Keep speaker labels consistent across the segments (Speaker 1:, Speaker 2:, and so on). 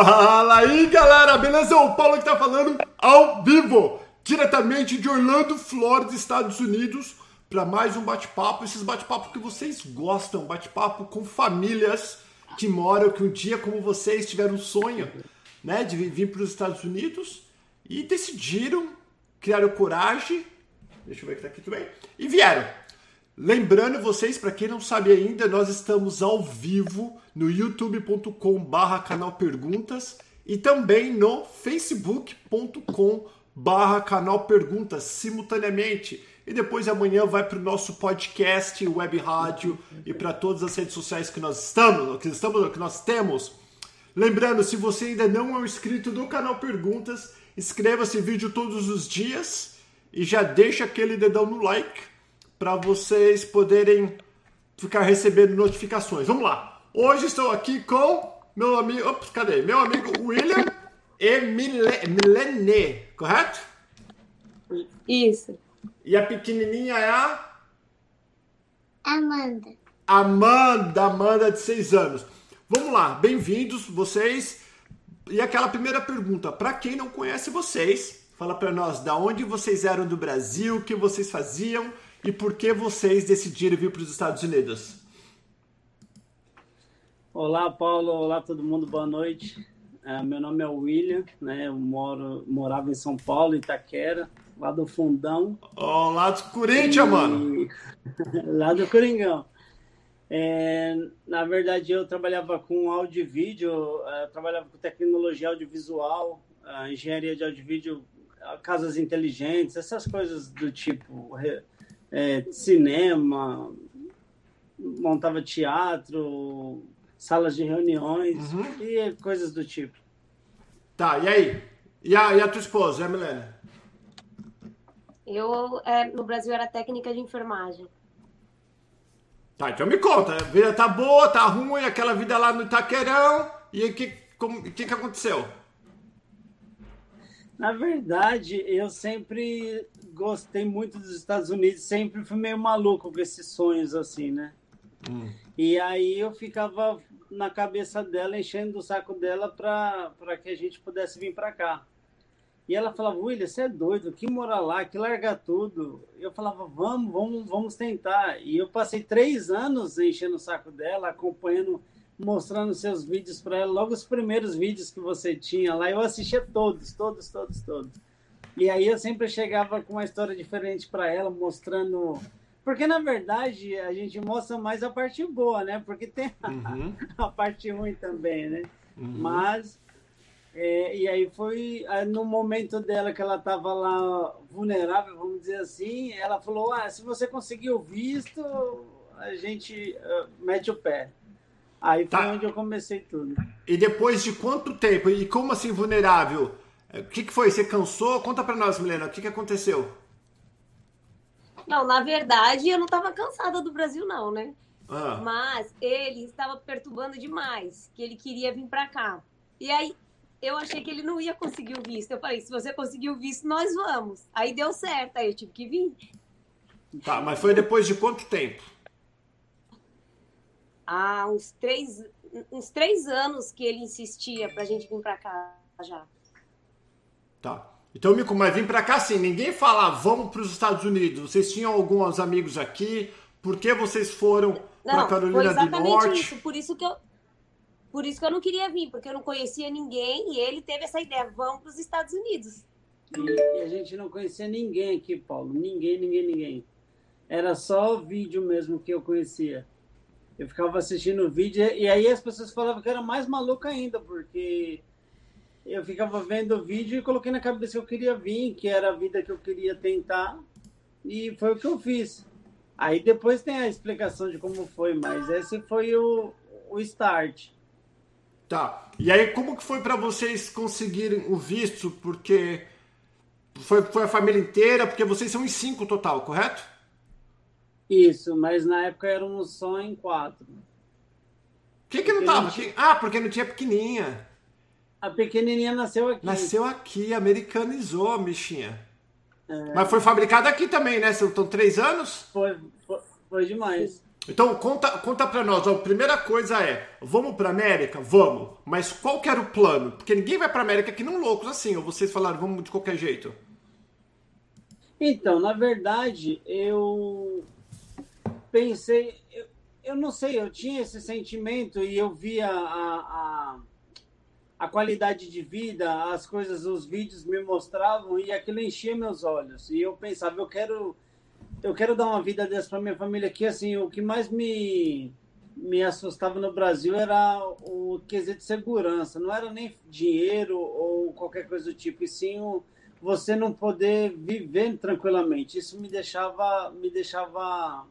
Speaker 1: Fala aí, galera, beleza? O Paulo que tá falando ao vivo, diretamente de Orlando, Flórida, Estados Unidos, para mais um bate-papo. Esses bate-papos que vocês gostam, bate-papo com famílias que moram, que um dia, como vocês, tiveram um sonho, né, de vir para os Estados Unidos e decidiram, criaram coragem. Deixa eu ver que tá aqui também. E vieram. Lembrando vocês, para quem não sabe ainda, nós estamos ao vivo no youtube.com barra canal Perguntas e também no facebook.com barra canal Perguntas simultaneamente. E depois amanhã vai para o nosso podcast, web rádio e para todas as redes sociais que nós estamos, que estamos, que nós temos. Lembrando, se você ainda não é um inscrito do canal Perguntas, inscreva-se vídeo todos os dias e já deixa aquele dedão no like para vocês poderem ficar recebendo notificações. Vamos lá. Hoje estou aqui com meu amigo, ops, cadê? Meu amigo William e Milene, correto?
Speaker 2: Isso.
Speaker 1: E a pequenininha é a
Speaker 2: Amanda.
Speaker 1: Amanda, Amanda de 6 anos. Vamos lá, bem-vindos vocês. E aquela primeira pergunta, para quem não conhece vocês, fala para nós da onde vocês eram do Brasil, o que vocês faziam e por que vocês decidiram vir para os Estados Unidos?
Speaker 3: Olá, Paulo. Olá, todo mundo. Boa noite. É, meu nome é William, né? Eu moro, morava em São Paulo, Itaquera, lá do Fundão.
Speaker 1: Oh, lá do Corinthians, e... mano.
Speaker 3: lá do Coringão. É, na verdade, eu trabalhava com áudio e vídeo, é, trabalhava com tecnologia audiovisual, engenharia de áudio e vídeo, casas inteligentes, essas coisas do tipo é, cinema, montava teatro, salas de reuniões uhum. e coisas do tipo.
Speaker 1: Tá, e aí? E a, e a tua esposa, é, Milena?
Speaker 2: Eu, é, no Brasil, era técnica de enfermagem.
Speaker 1: Tá, então me conta. A vida tá boa, tá ruim, aquela vida lá no Itaquerão. E o que, que, que aconteceu?
Speaker 3: Na verdade, eu sempre gostei muito dos Estados Unidos, sempre fui meio maluco com esses sonhos assim, né? Hum. E aí eu ficava na cabeça dela, enchendo o saco dela para que a gente pudesse vir para cá. E ela falava, William, você é doido, que morar lá, que largar tudo. Eu falava, vamos, vamos, vamos tentar. E eu passei três anos enchendo o saco dela, acompanhando, mostrando seus vídeos para ela. Logo os primeiros vídeos que você tinha lá, eu assistia todos, todos, todos, todos. E aí eu sempre chegava com uma história diferente para ela, mostrando. Porque, na verdade, a gente mostra mais a parte boa, né? Porque tem a, uhum. a parte ruim também, né? Uhum. Mas. É, e aí foi no momento dela que ela estava lá vulnerável, vamos dizer assim, ela falou: ah, se você conseguir o visto, a gente uh, mete o pé. Aí foi tá. onde eu comecei tudo.
Speaker 1: E depois de quanto tempo? E como assim vulnerável? O que, que foi? Você cansou? Conta para nós, Milena, o que, que aconteceu?
Speaker 2: Não, na verdade, eu não estava cansada do Brasil, não, né? Ah. Mas ele estava perturbando demais, que ele queria vir para cá. E aí eu achei que ele não ia conseguir o visto. Eu falei, se você conseguir o visto, nós vamos. Aí deu certo, aí eu tive que vir.
Speaker 1: Tá, mas foi depois de quanto tempo?
Speaker 2: Ah, uns três, uns três anos que ele insistia pra gente vir pra cá já.
Speaker 1: Tá. Então, Mico, mas vim para cá assim, ninguém fala, vamos para os Estados Unidos. Vocês tinham alguns amigos aqui? Por que vocês foram para Carolina do Norte?
Speaker 2: Isso. Por isso que eu por isso que eu não queria vir, porque eu não conhecia ninguém e ele teve essa ideia, vamos para os Estados Unidos.
Speaker 3: E a gente não conhecia ninguém aqui, Paulo. Ninguém, ninguém, ninguém. Era só o vídeo mesmo que eu conhecia. Eu ficava assistindo o vídeo e aí as pessoas falavam que era mais maluco ainda, porque eu ficava vendo o vídeo e coloquei na cabeça que eu queria vir, que era a vida que eu queria tentar, e foi o que eu fiz. Aí depois tem a explicação de como foi, mas esse foi o, o start.
Speaker 1: Tá. E aí como que foi para vocês conseguirem o visto? Porque foi, foi a família inteira, porque vocês são em cinco total, correto?
Speaker 3: Isso, mas na época éramos só em quatro.
Speaker 1: Quem que não tava? Ah, porque não tinha pequenininha.
Speaker 3: A pequenininha nasceu aqui.
Speaker 1: Nasceu aqui, americanizou a bichinha. É... Mas foi fabricada aqui também, né? Estão três anos?
Speaker 3: Foi, foi, foi, demais.
Speaker 1: Então conta, conta pra nós, a primeira coisa é, vamos pra América? Vamos. Mas qual que era o plano? Porque ninguém vai pra América que não loucos assim, ou vocês falaram, vamos de qualquer jeito?
Speaker 3: Então, na verdade, eu pensei, eu, eu não sei, eu tinha esse sentimento e eu via a, a, a qualidade de vida, as coisas, os vídeos me mostravam e aquilo enchia meus olhos. E eu pensava, eu quero eu quero dar uma vida dessa para minha família aqui. Assim, o que mais me, me assustava no Brasil era o quesito de segurança. Não era nem dinheiro ou qualquer coisa do tipo, e sim o, você não poder viver tranquilamente. Isso me deixava, me deixava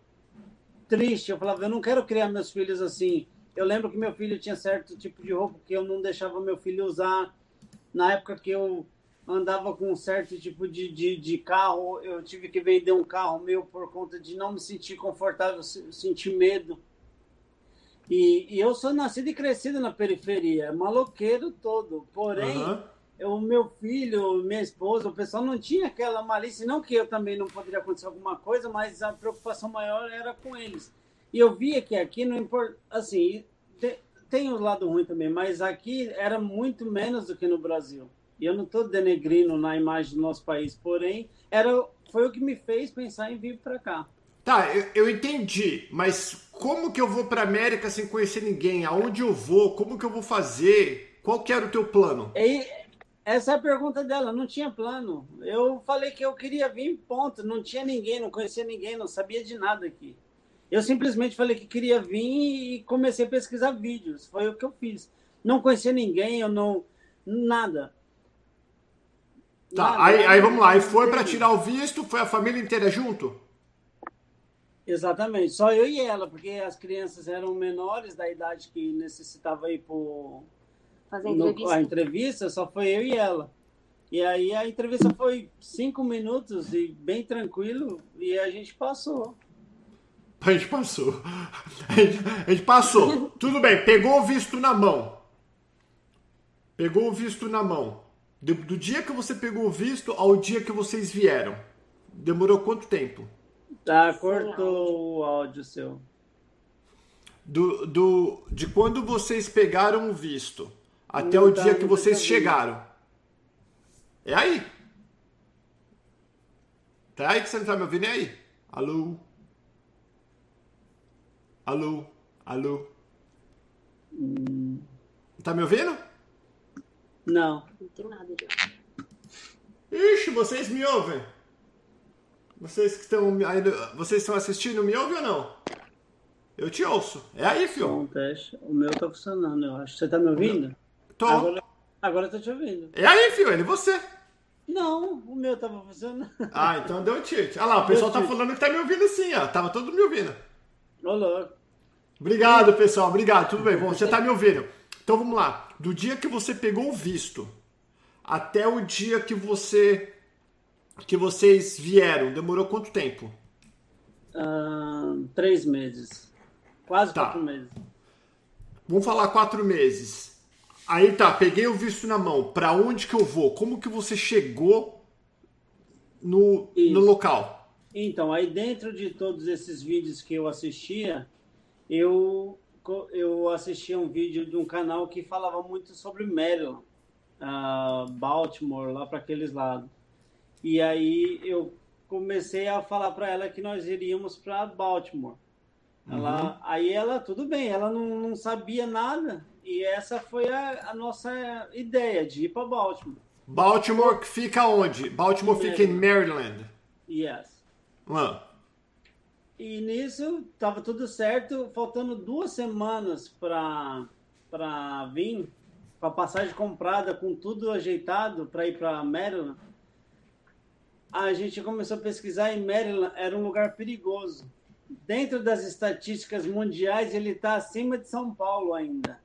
Speaker 3: triste. Eu falava, eu não quero criar meus filhos assim. Eu lembro que meu filho tinha certo tipo de roupa que eu não deixava meu filho usar. Na época que eu andava com um certo tipo de, de, de, carro, eu tive que vender um carro meu por conta de não me sentir confortável, sentir medo. E, e eu sou nascido e crescido na periferia, maloqueiro todo. Porém, uhum. o meu filho, minha esposa, o pessoal não tinha aquela malícia, não que eu também não poderia acontecer alguma coisa, mas a preocupação maior era com eles. E eu via que aqui não importa, assim, tem, tem o lado ruim também, mas aqui era muito menos do que no Brasil. E eu não estou denegrindo na imagem do nosso país, porém, era, foi o que me fez pensar em vir para cá.
Speaker 1: Tá, eu, eu, entendi, mas como que eu vou para América sem conhecer ninguém? Aonde eu vou? Como que eu vou fazer? Qual que era o teu plano?
Speaker 3: E, essa é a pergunta dela, não tinha plano. Eu falei que eu queria vir, ponto. Não tinha ninguém, não conhecia ninguém, não sabia de nada aqui. Eu simplesmente falei que queria vir e comecei a pesquisar vídeos. Foi o que eu fiz. Não conhecia ninguém, eu não. Nada.
Speaker 1: Tá, aí, aí vamos lá. Aí foi para tirar o visto, foi a família inteira junto?
Speaker 3: Exatamente, só eu e ela, porque as crianças eram menores da idade que necessitava ir por fazer entrevista. a entrevista, só foi eu e ela. E aí a entrevista foi cinco minutos e bem tranquilo e a gente passou.
Speaker 1: A gente passou. A gente, a gente passou. Tudo bem, pegou o visto na mão. Pegou o visto na mão. Do, do, dia que você pegou o visto ao dia que vocês vieram. Demorou quanto tempo?
Speaker 3: Tá, cortou o áudio seu.
Speaker 1: Do, do, de quando vocês pegaram o visto até não o tá, dia que vocês chegaram. É aí. Tá aí que você não tá me ouvindo? É aí. Alô? Alô? Alô? Hum. Tá me ouvindo?
Speaker 3: Não.
Speaker 2: Não tem nada de
Speaker 1: Ixi, vocês me ouvem? Vocês que estão. Vocês estão assistindo, me ouvem ou não? Eu te ouço. É aí, fio.
Speaker 3: Bom, teste. O meu tá funcionando, eu acho. Você tá me ouvindo?
Speaker 1: Tô.
Speaker 3: Agora, agora eu tô te ouvindo.
Speaker 1: É aí, fio, ele você.
Speaker 3: Não, o meu tava funcionando.
Speaker 1: Ah, então deu tilt. Olha lá, o pessoal deu tá falando que tá me ouvindo sim, ó. Tava todo me ouvindo.
Speaker 3: Ô, louco.
Speaker 1: Obrigado, pessoal. Obrigado. Tudo bem. Bom, você tá me ouvindo. Então vamos lá. Do dia que você pegou o visto até o dia que você que vocês vieram, demorou quanto tempo?
Speaker 3: Uh, três meses. Quase tá. quatro meses.
Speaker 1: Vamos falar quatro meses. Aí tá, peguei o visto na mão. Para onde que eu vou? Como que você chegou no, no local?
Speaker 3: Então, aí dentro de todos esses vídeos que eu assistia, eu eu assisti um vídeo de um canal que falava muito sobre Maryland, uh, Baltimore, lá para aqueles lados. E aí eu comecei a falar para ela que nós iríamos para Baltimore. Ela, uhum. Aí ela, tudo bem, ela não, não sabia nada. E essa foi a, a nossa ideia, de ir para Baltimore.
Speaker 1: Baltimore fica onde? Baltimore Maryland. fica em Maryland.
Speaker 3: Yes.
Speaker 1: Ah.
Speaker 3: E nisso tava tudo certo, faltando duas semanas para para vir, com a passagem comprada, com tudo ajeitado para ir para Maryland. A gente começou a pesquisar e Maryland era um lugar perigoso. Dentro das estatísticas mundiais, ele está acima de São Paulo ainda.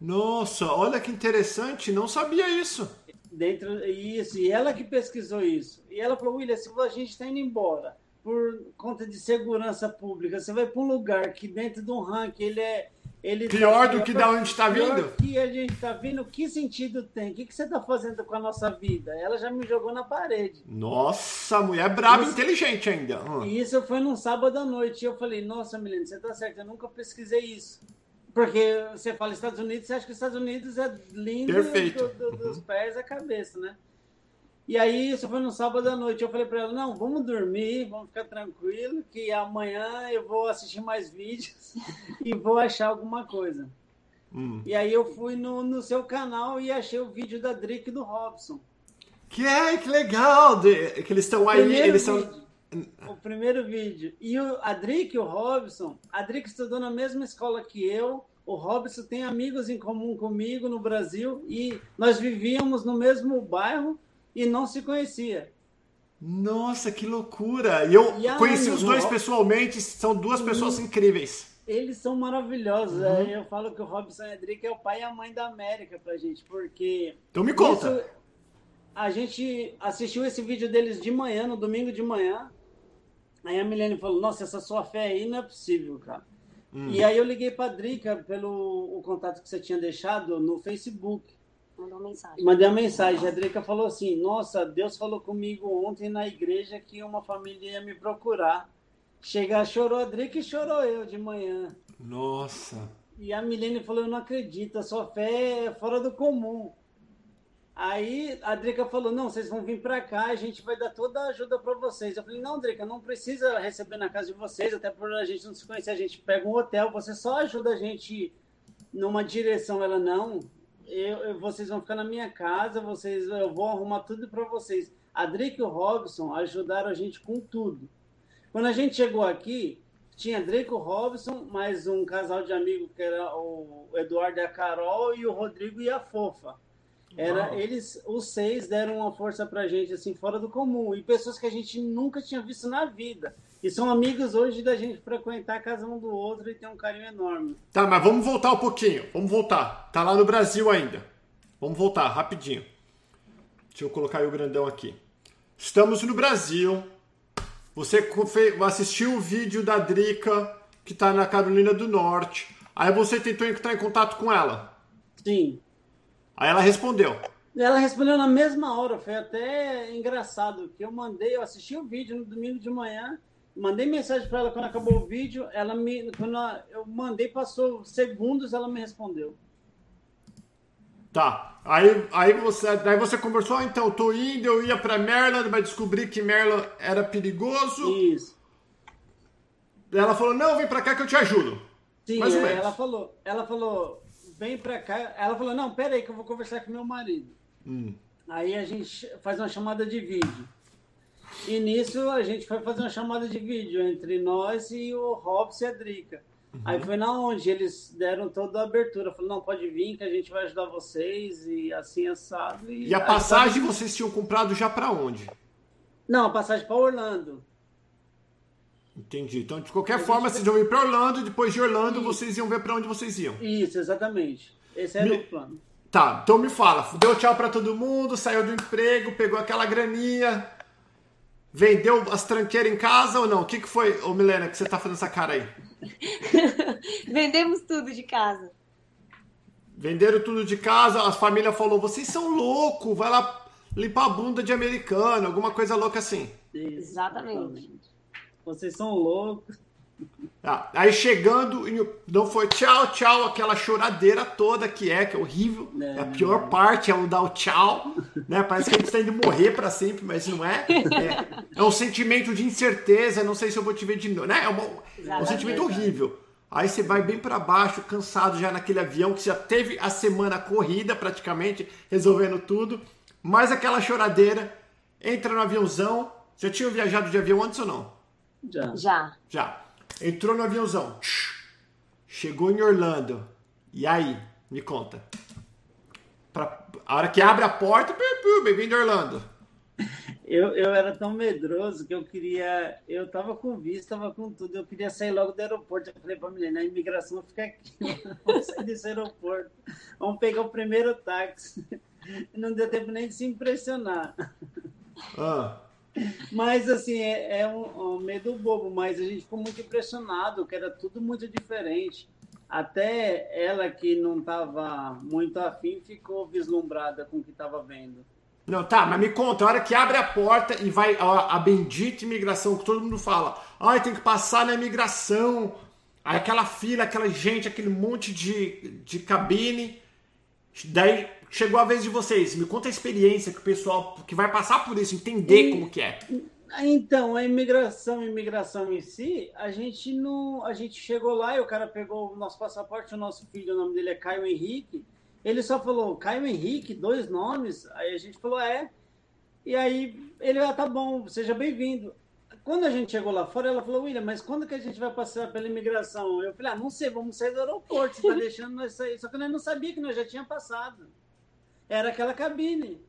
Speaker 1: Nossa, olha que interessante, não sabia isso.
Speaker 3: Dentro isso, e ela que pesquisou isso. E ela falou: William, se a gente está indo embora por conta de segurança pública. Você vai para um lugar que dentro de um ranking ele é, Ele
Speaker 1: pior tá, do que da onde está vindo?
Speaker 3: que a gente está vindo, que sentido tem? O que, que você está fazendo com a nossa vida? Ela já me jogou na parede.
Speaker 1: Nossa, mulher brava e inteligente ainda.
Speaker 3: Hum. Isso foi num sábado à noite. E eu falei, nossa, Milene, você tá certo, eu nunca pesquisei isso. Porque você fala Estados Unidos, você acha que os Estados Unidos é lindo
Speaker 1: Perfeito.
Speaker 3: Do, do, dos pés à cabeça, né? E aí, isso foi no sábado à noite. Eu falei para ela: não, vamos dormir, vamos ficar tranquilo, que amanhã eu vou assistir mais vídeos e vou achar alguma coisa. Hum. E aí, eu fui no, no seu canal e achei o vídeo da Drick e do Robson.
Speaker 1: Que é, que legal! De, que eles estão aí, eles
Speaker 3: são. O primeiro vídeo. E o, a Drick e o Robson, a Drick estudou na mesma escola que eu. O Robson tem amigos em comum comigo no Brasil e nós vivíamos no mesmo bairro e não se conhecia.
Speaker 1: Nossa, que loucura! E eu e conheci os dois pessoalmente, são duas pessoas incríveis.
Speaker 3: Eles são maravilhosos. Uhum. Eu falo que o Robson Edric é o pai e a mãe da América pra gente, porque.
Speaker 1: Então me conta. Isso,
Speaker 3: a gente assistiu esse vídeo deles de manhã, no domingo de manhã. Aí a Milene falou: Nossa, essa sua fé aí não é possível, cara. Hum. E aí eu liguei pra Drica pelo o contato que você tinha deixado no Facebook.
Speaker 2: Mandou mensagem.
Speaker 3: Mandei uma mensagem. A Drica falou assim: Nossa, Deus falou comigo ontem na igreja que uma família ia me procurar. Chega, chorou a Drica e chorou eu de manhã.
Speaker 1: Nossa.
Speaker 3: E a Milene falou: Eu não acredito, a sua fé é fora do comum. Aí a Drica falou: Não, vocês vão vir para cá, a gente vai dar toda a ajuda para vocês. Eu falei: Não, Drica, não precisa receber na casa de vocês, até por a gente não se conhecer. A gente pega um hotel, você só ajuda a gente numa direção. Ela: Não, eu, eu, vocês vão ficar na minha casa, vocês, eu vou arrumar tudo para vocês. A Drake e o Robson ajudaram a gente com tudo. Quando a gente chegou aqui, tinha Drake e o Robson, mais um casal de amigos que era o Eduardo e a Carol e o Rodrigo e a Fofa. Era Uau. eles, os seis deram uma força pra gente assim fora do comum e pessoas que a gente nunca tinha visto na vida. E são amigos hoje da gente frequentar a casa um do outro e ter um carinho enorme.
Speaker 1: Tá, mas vamos voltar um pouquinho. Vamos voltar. Tá lá no Brasil ainda. Vamos voltar rapidinho. Deixa eu colocar aí o grandão aqui. Estamos no Brasil. Você assistiu o vídeo da Drica, que tá na Carolina do Norte. Aí você tentou entrar em contato com ela.
Speaker 3: Sim.
Speaker 1: Aí ela respondeu.
Speaker 3: Ela respondeu na mesma hora, foi até engraçado, que eu mandei, eu assisti o vídeo no domingo de manhã, mandei mensagem para ela quando acabou o vídeo, ela me, quando eu mandei, passou segundos, ela me respondeu.
Speaker 1: Tá. Aí, aí você, daí você conversou, ah, então, tô indo, eu ia para Maryland, mas descobri que Maryland era perigoso.
Speaker 3: Isso.
Speaker 1: Ela falou: "Não, vem para cá que eu te ajudo".
Speaker 3: Sim, Mais ou menos. ela falou, ela falou: "Vem para cá". Ela falou: "Não, pera aí que eu vou conversar com meu marido". Hum. Aí a gente faz uma chamada de vídeo. E nisso a gente foi fazer uma chamada de vídeo entre nós e o Robson e a Drica. Uhum. Aí foi na onde eles deram toda a abertura. Falou, não, pode vir que a gente vai ajudar vocês e assim assado.
Speaker 1: E, e a passagem a vocês tinham comprado já para onde?
Speaker 3: Não, a passagem para Orlando.
Speaker 1: Entendi. Então, de qualquer forma, vocês iam ir para Orlando, depois de Orlando, Isso. vocês iam ver para onde vocês iam.
Speaker 3: Isso, exatamente. Esse era Me... o plano.
Speaker 1: Tá, então me fala. Deu tchau para todo mundo, saiu do emprego, pegou aquela graninha, Vendeu as tranqueiras em casa ou não? O que, que foi, ô Milena, que você tá fazendo essa cara aí?
Speaker 2: Vendemos tudo de casa.
Speaker 1: Venderam tudo de casa, a família falou: vocês são loucos, vai lá limpar a bunda de americano, alguma coisa louca assim.
Speaker 2: Exatamente.
Speaker 3: Vocês são loucos.
Speaker 1: Ah, aí chegando, não foi tchau, tchau, aquela choradeira toda que é, que é horrível. É, a pior parte é o dar o tchau, né? Parece que a gente está indo morrer para sempre, mas não é. é. é. um sentimento de incerteza, não sei se eu vou te ver de novo, né? É, uma, é um sentimento horrível. Aí você vai bem para baixo, cansado já naquele avião que já teve a semana corrida praticamente, resolvendo tudo. Mais aquela choradeira, entra no aviãozão. Já tinha viajado de avião antes ou não?
Speaker 2: Já. Já.
Speaker 1: Já. Entrou no aviãozão. Chegou em Orlando. E aí? Me conta. Pra, a hora que abre a porta, bem-vindo Orlando.
Speaker 3: Eu, eu era tão medroso que eu queria. Eu tava com visto, tava com tudo. Eu queria sair logo do aeroporto. Eu falei pra mulher, na imigração fica aqui. Vamos sair desse aeroporto. Vamos pegar o primeiro táxi. Não deu tempo nem de se impressionar. Ah. Mas, assim, é, é um, um, medo bobo, mas a gente ficou muito impressionado, que era tudo muito diferente. Até ela que não estava muito afim ficou vislumbrada com o que estava vendo.
Speaker 1: Não, tá, mas me conta, a hora que abre a porta e vai a, a bendita imigração, que todo mundo fala, ai, tem que passar na imigração, aquela fila, aquela gente, aquele monte de, de cabine, daí chegou a vez de vocês, me conta a experiência que o pessoal que vai passar por isso, entender e, como que é.
Speaker 3: Então, a imigração, a imigração em si, a gente não, a gente chegou lá e o cara pegou o nosso passaporte, o nosso filho, o nome dele é Caio Henrique, ele só falou Caio Henrique, dois nomes. Aí a gente falou, é. E aí ele, ah, tá bom, seja bem-vindo. Quando a gente chegou lá fora, ela falou, William, mas quando que a gente vai passar pela imigração? Eu falei, ah, não sei, vamos sair do aeroporto, você tá deixando nós sair. Só que nós não sabia que nós já tinha passado. Era aquela cabine.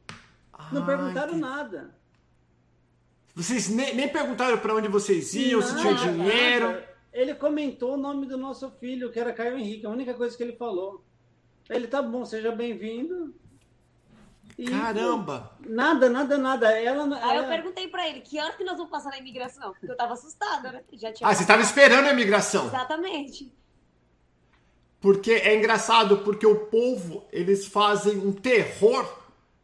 Speaker 3: Não ah, perguntaram entendi. nada.
Speaker 1: Vocês nem, nem perguntaram para onde vocês iam, se tinha dinheiro. Nada.
Speaker 3: Ele comentou o nome do nosso filho, que era Caio Henrique, a única coisa que ele falou. Ele tá bom, seja bem-vindo.
Speaker 1: Caramba!
Speaker 3: Nada, nada, nada. Ela,
Speaker 2: ela... Aí eu perguntei pra ele, que hora que nós vamos passar na imigração? Porque eu tava assustada, né?
Speaker 1: Já tinha ah, você tava esperando a imigração?
Speaker 2: Exatamente.
Speaker 1: Porque é engraçado, porque o povo, eles fazem um terror,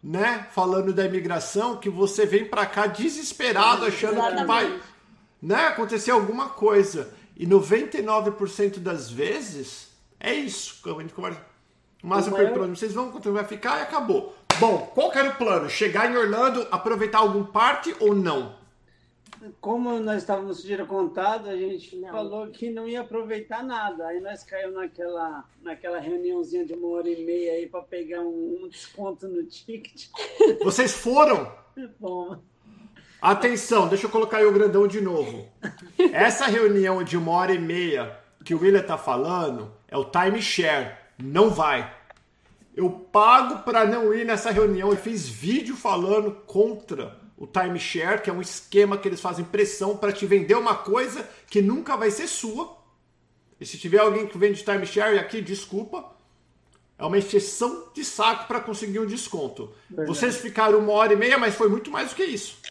Speaker 1: né? Falando da imigração, que você vem pra cá desesperado, achando que vai né, acontecer alguma coisa. E 99% das vezes, é isso. A gente conversa mas eu pergunto, vocês vão quanto vai ficar e acabou. Bom, qual era o plano? Chegar em Orlando, aproveitar algum parte ou não?
Speaker 3: Como nós estávamos dinheiro contado, a gente não. falou que não ia aproveitar nada. Aí nós caímos naquela, naquela reuniãozinha de uma hora e meia aí para pegar um, um, desconto no ticket.
Speaker 1: Vocês foram? Bom. Atenção, deixa eu colocar aí o grandão de novo. Essa reunião de uma hora e meia que o William tá falando é o timeshare não vai. Eu pago para não ir nessa reunião e fiz vídeo falando contra o timeshare, que é um esquema que eles fazem pressão para te vender uma coisa que nunca vai ser sua. E se tiver alguém que vende timeshare aqui, desculpa. É uma exceção de saco para conseguir um desconto. Verdade. Vocês ficaram uma hora e meia, mas foi muito mais do que isso.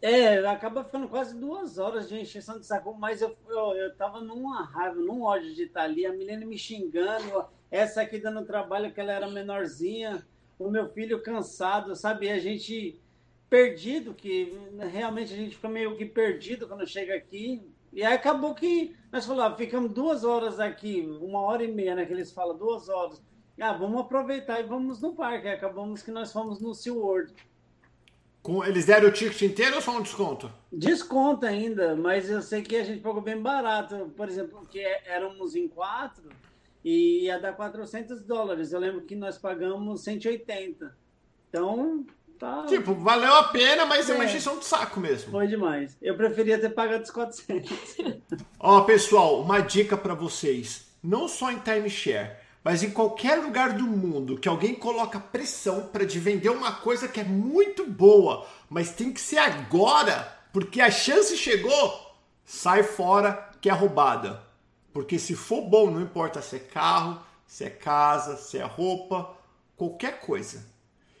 Speaker 3: É, acaba ficando quase duas horas de encheção de saco, mas eu, eu, eu tava numa raiva, num ódio de estar ali, a menina me xingando, essa aqui dando trabalho que ela era menorzinha, o meu filho cansado, sabe? A gente perdido, que realmente a gente fica meio que perdido quando chega aqui. E aí acabou que nós falamos, ah, ficamos duas horas aqui, uma hora e meia, né? Que eles falam, duas horas. Ah, vamos aproveitar e vamos no parque. Aí acabamos que nós fomos no SeaWorld.
Speaker 1: Com, eles deram o ticket inteiro ou só um desconto?
Speaker 3: Desconto ainda, mas eu sei que a gente pagou bem barato. Por exemplo, que éramos em quatro, e ia dar 400 dólares. Eu lembro que nós pagamos 180. Então, tá.
Speaker 1: Tipo, valeu a pena, mas é, é uma encheção de saco mesmo.
Speaker 3: Foi demais. Eu preferia ter pagado os 400.
Speaker 1: Ó, pessoal, uma dica para vocês. Não só em timeshare, mas em qualquer lugar do mundo que alguém coloca pressão para te vender uma coisa que é muito boa, mas tem que ser agora, porque a chance chegou, sai fora que é roubada. Porque se for bom, não importa se é carro, se é casa, se é roupa, qualquer coisa.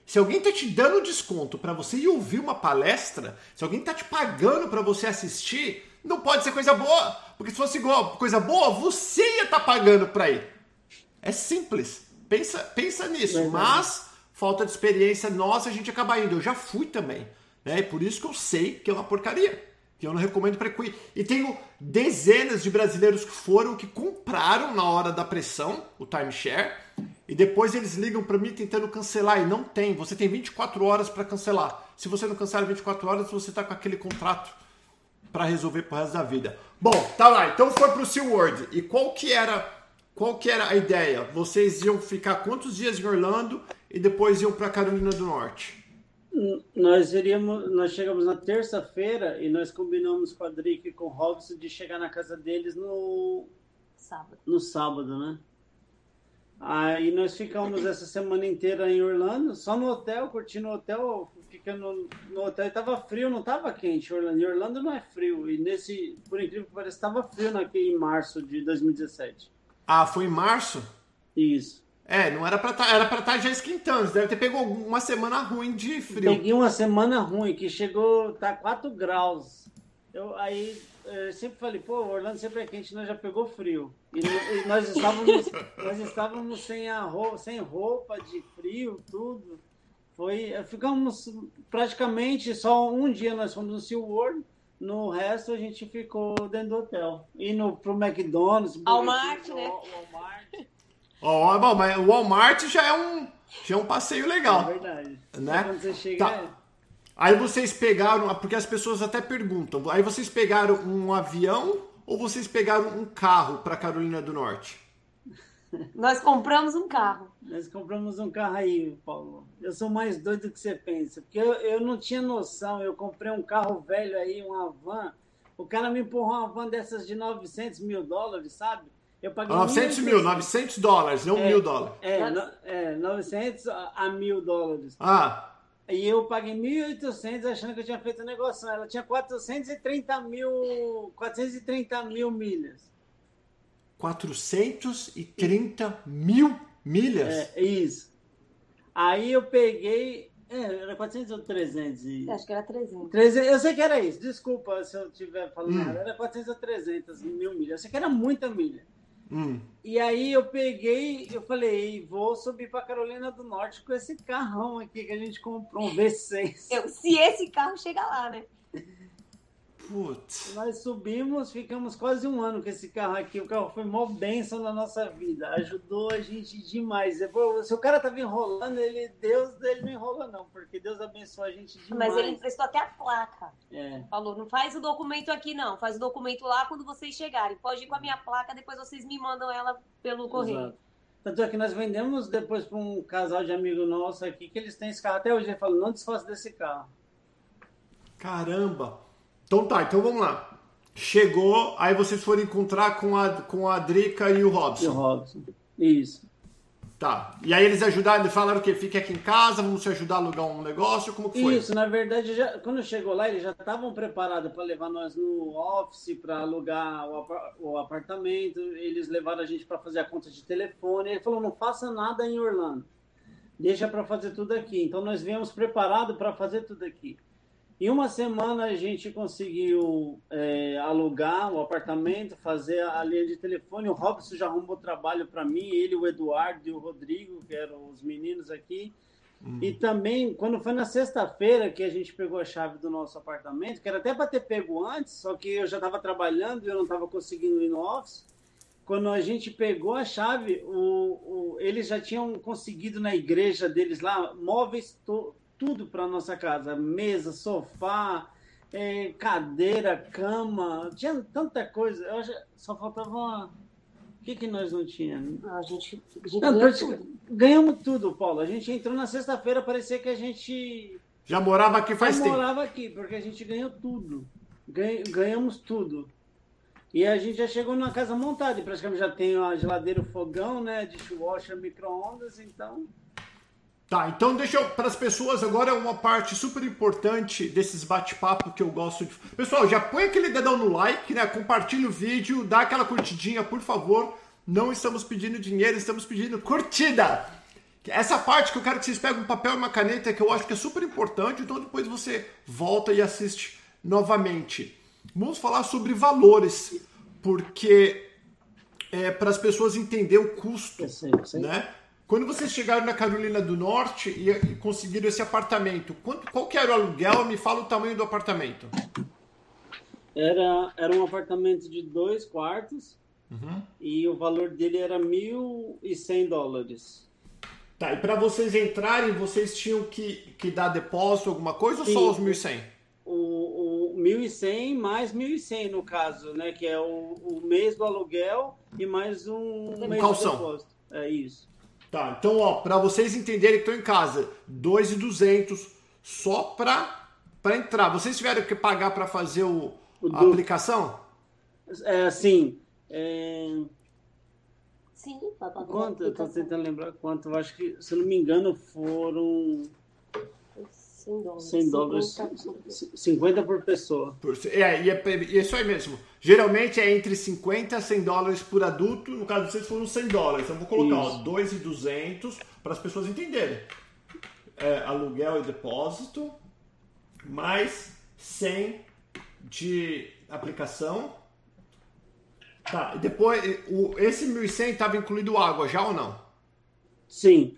Speaker 1: Se alguém está te dando desconto para você ir ouvir uma palestra, se alguém está te pagando para você assistir, não pode ser coisa boa. Porque se fosse igual, coisa boa, você ia estar tá pagando para ir. É simples. Pensa, pensa nisso. É Mas falta de experiência nossa, a gente acaba indo. Eu já fui também. Né? E por isso que eu sei que é uma porcaria que eu não recomendo para. E tenho dezenas de brasileiros que foram, que compraram na hora da pressão o timeshare, e depois eles ligam para mim tentando cancelar, e não tem. Você tem 24 horas para cancelar. Se você não cancelar 24 horas, você está com aquele contrato para resolver pro resto da vida. Bom, tá lá. Então foi pro SeaWorld. E qual que era qual que era a ideia? Vocês iam ficar quantos dias em Orlando e depois iam para Carolina do Norte?
Speaker 3: Nós iríamos, nós chegamos na terça-feira e nós combinamos com a Drick e com o Robson de chegar na casa deles no
Speaker 2: sábado.
Speaker 3: No sábado, né? Aí nós ficamos essa semana inteira em Orlando, só no hotel, curtindo o hotel, ficando no hotel. E tava frio, não tava quente Orlando. E Orlando não é frio. E nesse, por incrível que pareça, tava frio naquele em março de 2017.
Speaker 1: Ah, foi em março?
Speaker 3: Isso.
Speaker 1: É, não era pra tá, era pra estar tá já esquentando. Você deve ter pegou uma semana ruim de frio.
Speaker 3: Peguei uma semana ruim, que chegou, tá 4 graus. eu aí eu sempre falei, pô, Orlando sempre é quente, nós já pegou frio. E, e nós estávamos, nós estávamos sem, a roupa, sem roupa de frio, tudo. Foi, ficamos praticamente só um dia nós fomos no SeaWorld, no resto a gente ficou dentro do hotel. Indo pro McDonald's,
Speaker 2: Walmart, né?
Speaker 3: Walmart.
Speaker 1: Oh, bom, mas o Walmart já é um, já é um passeio legal.
Speaker 3: É verdade.
Speaker 1: Né?
Speaker 3: Quando você chega.
Speaker 1: Tá.
Speaker 3: É...
Speaker 1: Aí vocês pegaram, porque as pessoas até perguntam, aí vocês pegaram um avião ou vocês pegaram um carro para Carolina do Norte?
Speaker 2: Nós compramos um carro.
Speaker 3: Nós compramos um carro aí, Paulo. Eu sou mais doido do que você pensa, porque eu, eu não tinha noção. Eu comprei um carro velho aí, uma van. O cara me empurrou uma van dessas de 900 mil dólares, sabe?
Speaker 1: Eu paguei 900 mil, 900 dólares, não
Speaker 3: é,
Speaker 1: mil dólares.
Speaker 3: É, no, é, 900 a mil dólares.
Speaker 1: Ah.
Speaker 3: E eu paguei 1.800 achando que eu tinha feito um negócio. Ela tinha 430 mil, 430 mil milhas.
Speaker 1: 430 mil milhas?
Speaker 3: É, isso. Aí eu peguei. É, era 400 ou 300?
Speaker 2: Acho que era 300.
Speaker 3: 300. Eu sei que era isso, desculpa se eu estiver falando hum. errado. Era 400 ou 300 mil milhas. Eu sei que era muita milha.
Speaker 1: Hum.
Speaker 3: E aí eu peguei, eu falei, vou subir para Carolina do Norte com esse carrão aqui que a gente comprou, um V6.
Speaker 2: Eu, se esse carro chegar lá, né?
Speaker 1: Putz.
Speaker 3: Nós subimos, ficamos quase um ano com esse carro aqui. O carro foi mó bênção na nossa vida. Ajudou a gente demais. Se o cara tava enrolando, ele, Deus ele não enrola, não, porque Deus abençoou a gente demais.
Speaker 2: Mas ele emprestou até a placa.
Speaker 3: É.
Speaker 2: Falou: não faz o documento aqui, não. Faz o documento lá quando vocês chegarem. Pode ir com a minha placa, depois vocês me mandam ela pelo correio. Exato.
Speaker 3: Tanto é que nós vendemos depois para um casal de amigo nosso aqui, que eles têm esse carro até hoje. Ele falou: não desfaça desse carro.
Speaker 1: Caramba! Então tá, então vamos lá. Chegou, aí vocês foram encontrar com a, com a Drica e o Robson.
Speaker 3: E o Robson, isso.
Speaker 1: Tá. E aí eles ajudaram, eles falaram o quê? Fique aqui em casa, vamos te ajudar a alugar um negócio, como que foi?
Speaker 3: Isso, na verdade, já, quando chegou lá, eles já estavam preparados para levar nós no office, para alugar o, o, apartamento, eles levaram a gente para fazer a conta de telefone, ele falou, não faça nada em Orlando, deixa para fazer tudo aqui. Então nós viemos preparados para fazer tudo aqui. Em uma semana a gente conseguiu é, alugar o apartamento, fazer a linha de telefone. O Robson já arrumou trabalho para mim, ele, o Eduardo e o Rodrigo, que eram os meninos aqui. Hum. E também, quando foi na sexta-feira que a gente pegou a chave do nosso apartamento, que era até para ter pego antes, só que eu já estava trabalhando e eu não estava conseguindo ir no office. Quando a gente pegou a chave, o, o, eles já tinham conseguido na igreja deles lá móveis tudo para nossa casa: mesa, sofá, é, cadeira, cama, tinha tanta coisa. Eu acho, só faltava uma. O que, que nós não tínhamos?
Speaker 2: A gente, a gente
Speaker 3: não, tudo. Ganhamos tudo, Paulo. A gente entrou na sexta-feira, parecia que a gente.
Speaker 1: Já morava aqui faz
Speaker 3: já
Speaker 1: tempo.
Speaker 3: morava aqui, porque a gente ganhou tudo. Ganhamos tudo. E a gente já chegou numa casa montada, e praticamente já tem a geladeira, o fogão, né? Dishwasher, micro-ondas, então.
Speaker 1: Tá, então deixa eu, para as pessoas agora uma parte super importante desses bate-papo que eu gosto de. Pessoal, já põe aquele dedão no like, né? Compartilha o vídeo, dá aquela curtidinha, por favor. Não estamos pedindo dinheiro, estamos pedindo curtida. Essa parte que eu quero que vocês peguem um papel e uma caneta que eu acho que é super importante, então depois você volta e assiste novamente. Vamos falar sobre valores, porque é para as pessoas entenderem o custo, né? Quando vocês chegaram na Carolina do Norte e, conseguiram esse apartamento, quanto, qual que era o aluguel? Me fala o tamanho do apartamento.
Speaker 3: Era, era um apartamento de dois quartos
Speaker 1: uhum.
Speaker 3: e o valor dele era 1.100 dólares.
Speaker 1: Tá, e para vocês entrarem, vocês tinham que, que dar depósito, alguma coisa, Sim. ou só os 1.100?
Speaker 3: O, o 1.100 mais 1.100 no caso, né? Que é o, o mês do aluguel e mais um, um mês
Speaker 1: calção.
Speaker 3: de depósito. É isso.
Speaker 1: Tá, então, ó, para vocês entenderem que estão em casa, 2,200 só para para entrar. Vocês tiveram que pagar para fazer o, o a do... aplicação?
Speaker 3: É, sim. É...
Speaker 2: Sim, papai.
Speaker 3: Quanto? Eu tô tentando lembrar quanto. Eu acho que, se não me engano, foram
Speaker 2: 100 dólares.
Speaker 3: 100 dólares 50 por pessoa.
Speaker 1: Por, é, e é, é isso aí mesmo. Geralmente é entre 50 a 100 dólares por adulto. No caso de vocês foram 100 dólares. Então eu vou colocar 2,200 para as pessoas entenderem. É, aluguel e depósito mais 100 de aplicação. Tá, e depois, o, esse 1.100 estava incluído água já ou não?
Speaker 3: Sim.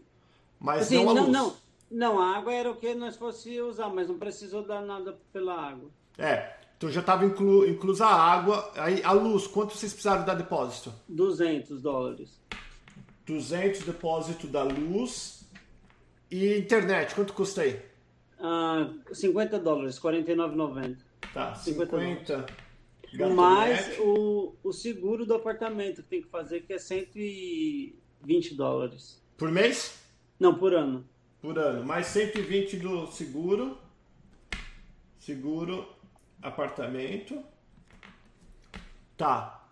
Speaker 1: Mas assim, não a luz.
Speaker 3: Não, não, a água era o que nós fosse usar, mas não precisou dar nada pela água.
Speaker 1: É, então já estava inclu, inclusa a água. Aí a luz, quanto vocês precisaram dar depósito?
Speaker 3: 200 dólares.
Speaker 1: 200 depósito da luz. E internet, quanto custa aí?
Speaker 3: Ah, 50 dólares, 49,90.
Speaker 1: Tá, 50. 50
Speaker 3: mais o, o seguro do apartamento que tem que fazer, que é 120 dólares.
Speaker 1: Por mês?
Speaker 3: Não, por ano.
Speaker 1: Por ano. Mais 120 do seguro. Seguro, apartamento. Tá.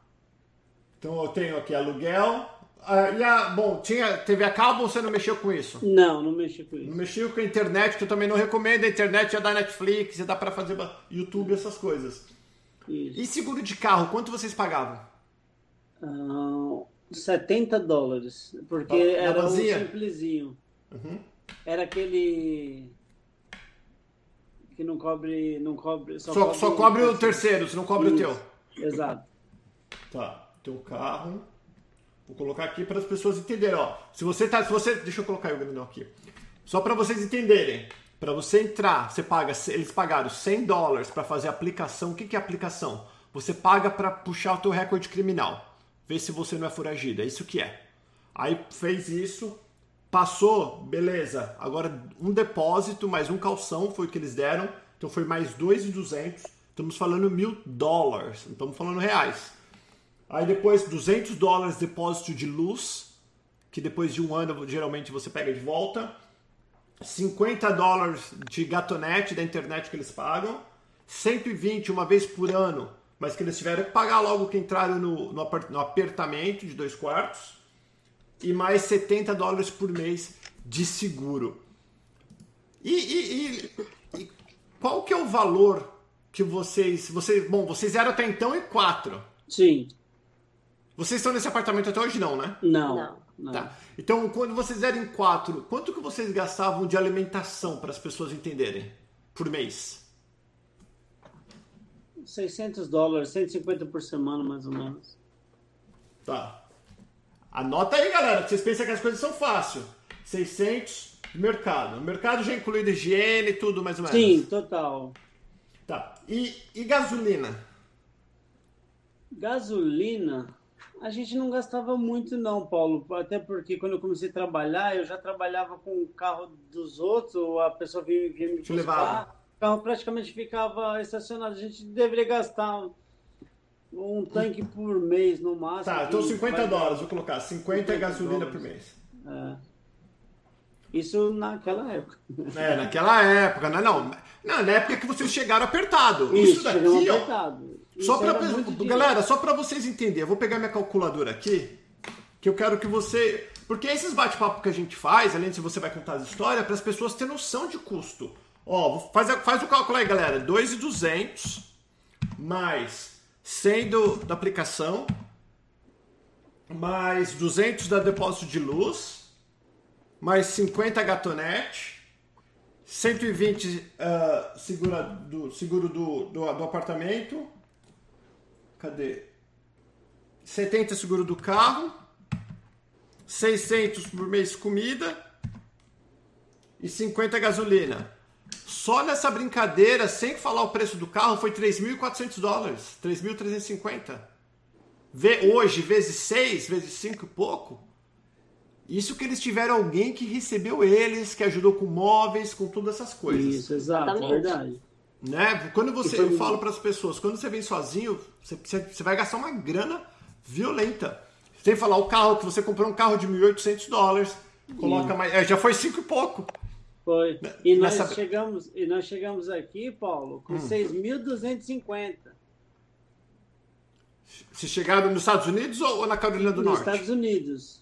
Speaker 1: Então eu tenho aqui aluguel. Ah, e a, bom, tinha TV a cabo ou você não mexeu com isso?
Speaker 3: Não, não mexi com isso.
Speaker 1: Não mexeu com a internet, que eu também não recomendo. A internet é da Netflix, dá para fazer YouTube, essas coisas. Isso. E seguro de carro, quanto vocês pagavam?
Speaker 3: Uh, ah, 70 dólares. Porque era um simplesinho. Uhum. Era aquele que não cobre, não cobre,
Speaker 1: só, só cobre, só cobre o terceiro, você não cobre Isso. o teu.
Speaker 3: Exato.
Speaker 1: Tá, teu carro. Vou colocar aqui para as pessoas entenderem, ó. Se você tá, se você, deixa eu colocar o grandão aqui. Só para vocês entenderem. Para você entrar, você paga, eles pagaram 100 dólares para fazer a aplicação. O que, que é aplicação? Você paga para puxar o teu recorde criminal, ver se você não é foragido. É isso que é. Aí fez isso, passou, beleza. Agora um depósito mais um calção foi o que eles deram. Então foi mais 2,200. Estamos falando mil dólares, não estamos falando reais. Aí depois 200 dólares depósito de luz, que depois de um ano geralmente você pega de volta. 50 dólares de gatonete da internet que eles pagam, 120 uma vez por ano, mas que eles tiveram que pagar logo que entraram no, no, no apertamento de dois quartos, e mais 70 dólares por mês de seguro. E, e, e, e qual que é o valor que vocês, vocês. Bom, vocês eram até então em quatro.
Speaker 3: Sim.
Speaker 1: Vocês estão nesse apartamento até hoje, não, né?
Speaker 3: Não. não.
Speaker 1: não. Tá. Então, quando vocês eram em quatro, quanto que vocês gastavam de alimentação para as pessoas entenderem por mês?
Speaker 3: 600 dólares, 150 por semana, mais ou menos.
Speaker 1: Tá. Anota aí, galera. Vocês pensam que as coisas são fáceis. 600 mercado. O mercado já inclui higiene e tudo, mais ou menos.
Speaker 3: Sim, total.
Speaker 1: Tá. E, e gasolina?
Speaker 3: Gasolina? A gente não gastava muito não, Paulo, até porque quando eu comecei a trabalhar, eu já trabalhava com o carro dos outros, a pessoa vinha, vinha me buscar, o carro praticamente ficava estacionado. A gente deveria gastar um tanque por mês no máximo.
Speaker 1: Tá, então 50 dólares, vou colocar, 50, 50 gasolina dólares. por mês.
Speaker 3: É. Isso naquela época.
Speaker 1: É, naquela época, não, não. Não, na época que vocês chegaram apertado. Isso, Isso daqui, ó. Apertado. Só para galera, só para vocês entenderem, eu vou pegar minha calculadora aqui, que eu quero que você, porque esses bate-papo que a gente faz, além de você vai contar as histórias, para as pessoas terem noção de custo. Ó, faz, faz o cálculo aí, galera. 2,200 mais 100 do, da aplicação, mais 200 da depósito de luz, mais 50 gatonete, 120 uh, segura do, seguro do, do, do apartamento, Cadê? 70 seguro do carro, 600 por mês comida e 50 gasolina. Só nessa brincadeira, sem falar o preço do carro, foi 3.400 dólares, 3.350. Hoje, vezes 6, vezes 5 e pouco. Isso que eles tiveram alguém que recebeu eles, que ajudou com móveis, com todas essas coisas.
Speaker 3: Isso, exato, é verdade.
Speaker 1: Né? Quando você, eu falo para as pessoas, quando você vem sozinho, você, você, vai gastar uma grana violenta. Sem falar o carro, que você comprou um carro de 1.800 dólares, coloca mais. É, já foi cinco e pouco.
Speaker 3: Foi. Né? E nós, Nessa... chegamos, e nós chegamos aqui, Paulo, com hum. 6.250.
Speaker 1: Se chegaram nos Estados Unidos ou na Carolina do
Speaker 3: nos
Speaker 1: Norte?
Speaker 3: Nos Estados Unidos.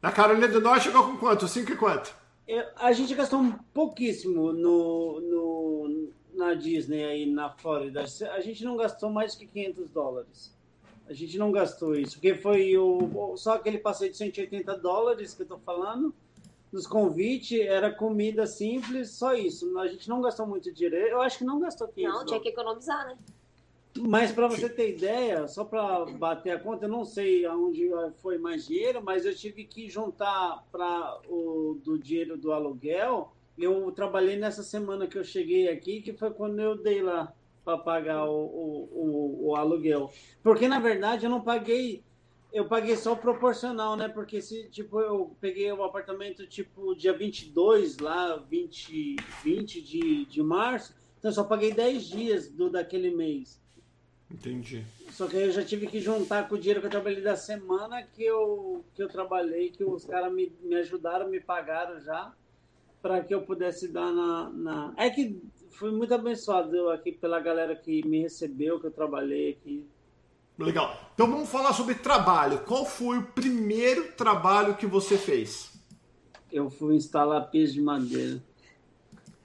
Speaker 1: Na Carolina do Norte chegou com quanto? Cinco e quanto?
Speaker 3: Eu, a gente gastou um pouquíssimo no, no, na Disney aí na Flórida, a gente não gastou mais que 500 dólares. A gente não gastou isso, porque foi o, só aquele passeio de 180 dólares que eu tô falando. Nos convites era comida simples, só isso. A gente não gastou muito dinheiro. Eu acho que não gastou 500
Speaker 2: Não, tinha que economizar, né?
Speaker 3: Mas para você ter ideia, só para bater a conta, eu não sei aonde foi mais dinheiro, mas eu tive que juntar para o do dinheiro do aluguel. Eu trabalhei nessa semana que eu cheguei aqui, que foi quando eu dei lá para pagar o, o, o, o, aluguel. Porque na verdade eu não paguei, eu paguei só proporcional, né? Porque se tipo eu peguei o apartamento tipo dia 22 lá, 20, 20 de, de março, então eu só paguei 10 dias do daquele mês.
Speaker 1: Entendi.
Speaker 3: Só que eu já tive que juntar com o dinheiro que eu trabalhei da semana que eu, que eu trabalhei, que os caras me, me ajudaram, me pagaram já, para que eu pudesse dar na, na. É que fui muito abençoado aqui pela galera que me recebeu, que eu trabalhei aqui.
Speaker 1: Legal. Então vamos falar sobre trabalho. Qual foi o primeiro trabalho que você fez?
Speaker 3: Eu fui instalar piso de madeira.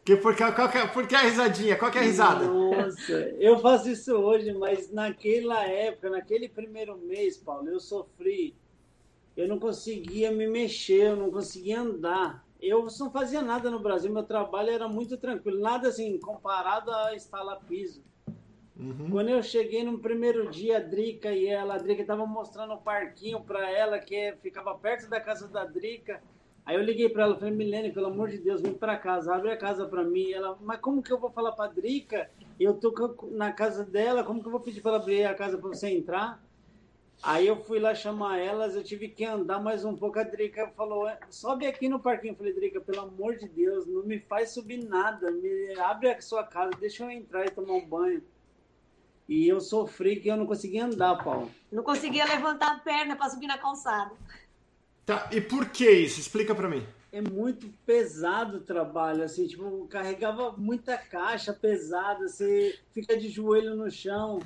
Speaker 1: Que, porque, qual que é, por que a risadinha? Qual que é a risada?
Speaker 3: Nossa, eu faço isso hoje, mas naquela época, naquele primeiro mês, Paulo, eu sofri. Eu não conseguia me mexer, eu não conseguia andar. Eu não fazia nada no Brasil, meu trabalho era muito tranquilo, nada assim, comparado a instalar piso. Uhum. Quando eu cheguei no primeiro dia, a Drica e ela, a Drica estava mostrando o parquinho para ela, que ficava perto da casa da Drica. Aí eu liguei para ela, falei, Milene, pelo amor de Deus, vem para casa, abre a casa para mim. Ela, mas como que eu vou falar para Drica? Eu tô na casa dela, como que eu vou pedir para ela abrir a casa para você entrar? Aí eu fui lá chamar elas, eu tive que andar mais um pouco. A Drica falou, sobe aqui no parquinho. Eu falei, Drica, pelo amor de Deus, não me faz subir nada, me abre a sua casa, deixa eu entrar e tomar um banho. E eu sofri que eu não conseguia andar, Paulo.
Speaker 2: Não conseguia levantar a perna para subir na calçada.
Speaker 1: Tá, e por que isso? Explica para mim.
Speaker 3: É muito pesado o trabalho, assim, tipo, carregava muita caixa pesada, você fica de joelho no chão.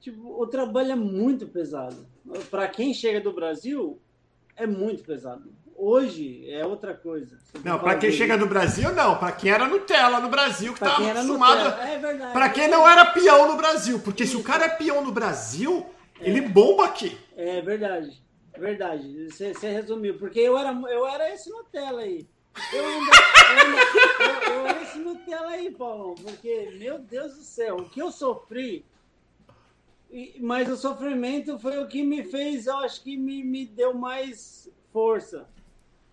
Speaker 3: Tipo, o trabalho é muito pesado. Para quem chega do Brasil, é muito pesado. Hoje é outra coisa.
Speaker 1: Não, para quem chega do Brasil, não. Para quem era Nutella no Brasil, que pra tava acostumado. É. Para quem não era peão no Brasil. Porque se o cara é peão no Brasil, é. ele bomba aqui.
Speaker 3: É verdade. Verdade, você, resumiu, porque eu era, eu era esse Nutella aí. Eu ainda, eu, eu, era esse Nutella aí, Paulão, porque, meu Deus do céu, o que eu sofri, mas o sofrimento foi o que me fez, eu acho que me, me deu mais força.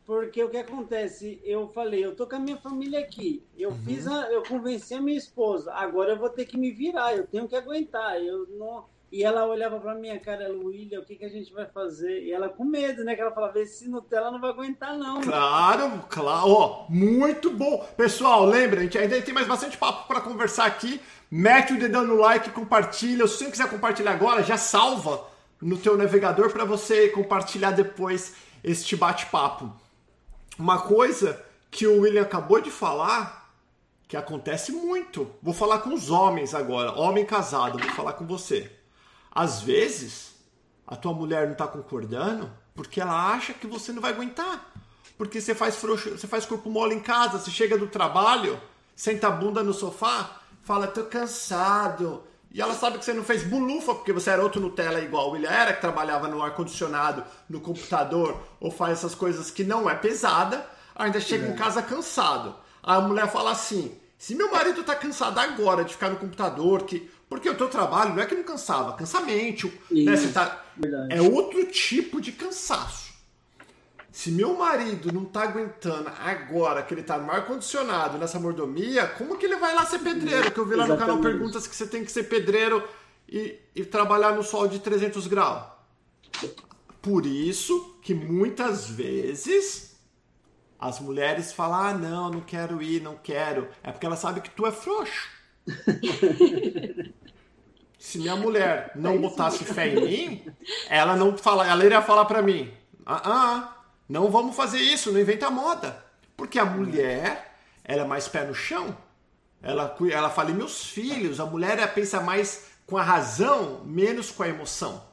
Speaker 3: Porque o que acontece? Eu falei, eu tô com a minha família aqui. Eu uhum. fiz a, eu convenci a minha esposa. Agora eu vou ter que me virar, eu tenho que aguentar. Eu não e ela olhava pra minha cara, ela, William, o que, que a gente vai fazer? E ela com medo, né? Que ela falava, esse Nutella não vai aguentar, não.
Speaker 1: Claro, claro. Ó, muito bom. Pessoal, lembra, a gente ainda tem mais bastante papo para conversar aqui. Mete o dedão no like, compartilha. Se você quiser compartilhar agora, já salva no teu navegador para você compartilhar depois este bate-papo. Uma coisa que o William acabou de falar, que acontece muito. Vou falar com os homens agora, homem casado, vou falar com você. Às vezes, a tua mulher não está concordando porque ela acha que você não vai aguentar. Porque você faz frouxo, você faz corpo mole em casa, você chega do trabalho, senta a bunda no sofá, fala, tô cansado. E ela sabe que você não fez bulufa, porque você era outro Nutella igual ele era, que trabalhava no ar-condicionado, no computador, ou faz essas coisas que não é pesada, ainda chega é. em casa cansado. Aí a mulher fala assim: se meu marido tá cansado agora de ficar no computador, que porque o teu trabalho não é que não cansava, cansa a mente. Né? Tá... É outro tipo de cansaço. Se meu marido não tá aguentando agora que ele tá no ar-condicionado, nessa mordomia, como que ele vai lá ser pedreiro? Que eu vi lá Exatamente. no canal perguntas que você tem que ser pedreiro e, e trabalhar no sol de 300 graus. Por isso que muitas vezes as mulheres falam: ah, não, não quero ir, não quero. É porque ela sabe que tu é frouxo. Se minha mulher não botasse fé em mim, ela não fala, ela iria falar para mim: ah, ah, não vamos fazer isso, não inventa moda. Porque a mulher, ela é mais pé no chão. Ela, ela fala, meus filhos, a mulher pensa mais com a razão, menos com a emoção,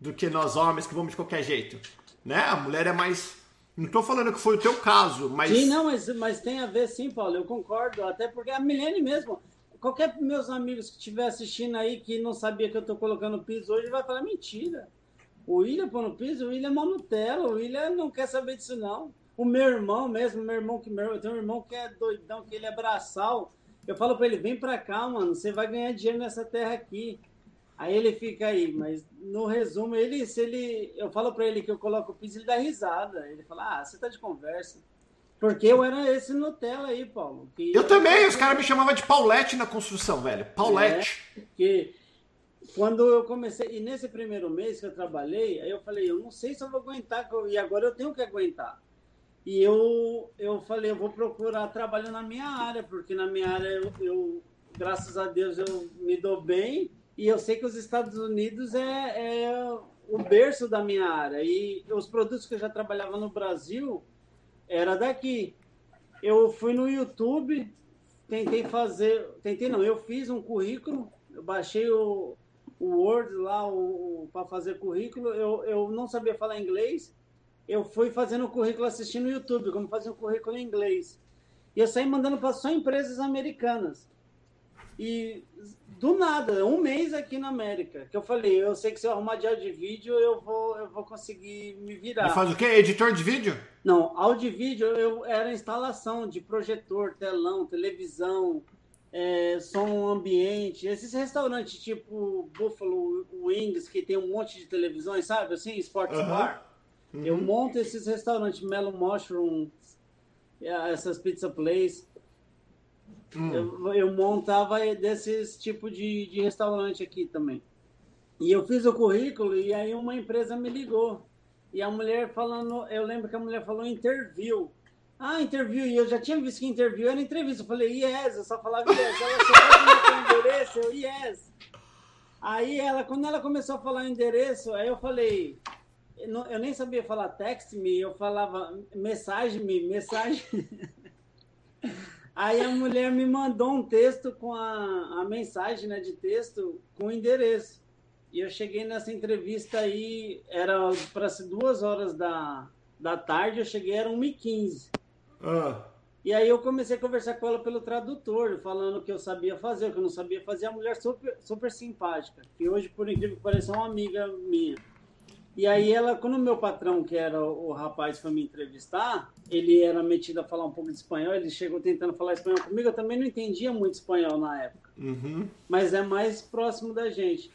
Speaker 1: do que nós homens que vamos de qualquer jeito. Né? A mulher é mais. Não estou falando que foi o teu caso, mas.
Speaker 3: Sim, não, mas, mas tem a ver sim, Paulo, eu concordo. Até porque a Milene mesmo qualquer meus amigos que estiver assistindo aí que não sabia que eu estou colocando piso hoje vai falar mentira. O William pôr no piso, o William é mão Nutella, o William não quer saber disso não. O meu irmão mesmo, meu irmão que meu, eu tenho um irmão que é doidão, que ele é braçal. Eu falo para ele, vem para cá, mano, você vai ganhar dinheiro nessa terra aqui. Aí ele fica aí, mas no resumo, ele, se ele, eu falo para ele que eu coloco o piso, ele dá risada. Ele fala, ah, você tá de conversa. Porque eu era esse Nutella aí, Paulo.
Speaker 1: eu, eu também, os caras me chamavam de Paulette na construção, velho. Paulette.
Speaker 3: É, que quando eu comecei, e nesse primeiro mês que eu trabalhei, aí eu falei, eu não sei se eu vou aguentar, e agora eu tenho que aguentar. E eu, eu falei, eu vou procurar trabalho na minha área, porque na minha área eu, eu graças a Deus, eu me dou bem, e eu sei que os Estados Unidos é, é o berço da minha área. E os produtos que eu já trabalhava no Brasil era daqui. Eu fui no YouTube, tentei fazer, tentei não, eu fiz um currículo, eu baixei o, o Word lá o, o para fazer currículo, eu, eu não sabia falar inglês, eu fui fazendo o currículo assistindo no YouTube, como fazer um currículo em inglês. E eu saí mandando para só empresas americanas. E do nada, um mês aqui na América, que eu falei, eu sei que se eu arrumar de áudio e vídeo, eu vou, eu vou conseguir me virar.
Speaker 1: Faz o quê? Editor de vídeo?
Speaker 3: Não, áudio e vídeo eu, era instalação de projetor, telão, televisão, é, som ambiente, esses restaurantes tipo Buffalo Wings, que tem um monte de televisões, sabe? Assim, Sports uhum. Bar. Uhum. Eu monto esses restaurantes, Mellow Mushroom, essas pizza place. Hum. Eu, eu, montava desses tipo de, de restaurante aqui também. E eu fiz o currículo e aí uma empresa me ligou. E a mulher falando, eu lembro que a mulher falou interview. Ah, interview. E eu já tinha visto que interview era entrevista. Eu falei, yes, eu só falava yes. Ela, você pode me endereço? Eu, yes. Aí ela, quando ela começou a falar endereço, aí eu falei, eu nem sabia falar text me, eu falava mensagem me, mensagem. Aí a mulher me mandou um texto com a, a mensagem né, de texto com o endereço. E eu cheguei nessa entrevista aí, era para ser duas horas da, da tarde, eu cheguei, era 1h15. Ah. E aí eu comecei a conversar com ela pelo tradutor, falando o que eu sabia fazer, o que eu não sabia fazer. A mulher super, super simpática, que hoje, por incrível que pareça, é uma amiga minha. E aí ela, quando o meu patrão, que era o, rapaz, foi me entrevistar, ele era metido a falar um pouco de espanhol, ele chegou tentando falar espanhol comigo, eu também não entendia muito espanhol na época. Uhum. Mas é mais próximo da gente.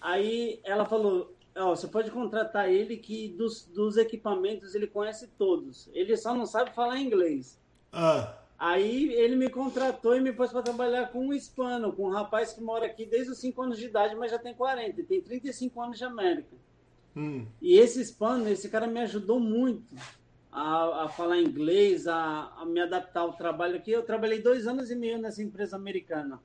Speaker 3: Aí ela falou, ó, você pode contratar ele que dos, dos equipamentos ele conhece todos. Ele só não sabe falar inglês. Ah. Aí ele me contratou e me pôs para trabalhar com um hispano, com um rapaz que mora aqui desde os 5 anos de idade, mas já tem 40, tem 35 anos de América. Hum. E esse hispano, esse cara me ajudou muito a, a falar inglês, a, a, me adaptar ao trabalho aqui. Eu trabalhei dois anos e meio nessa empresa americana.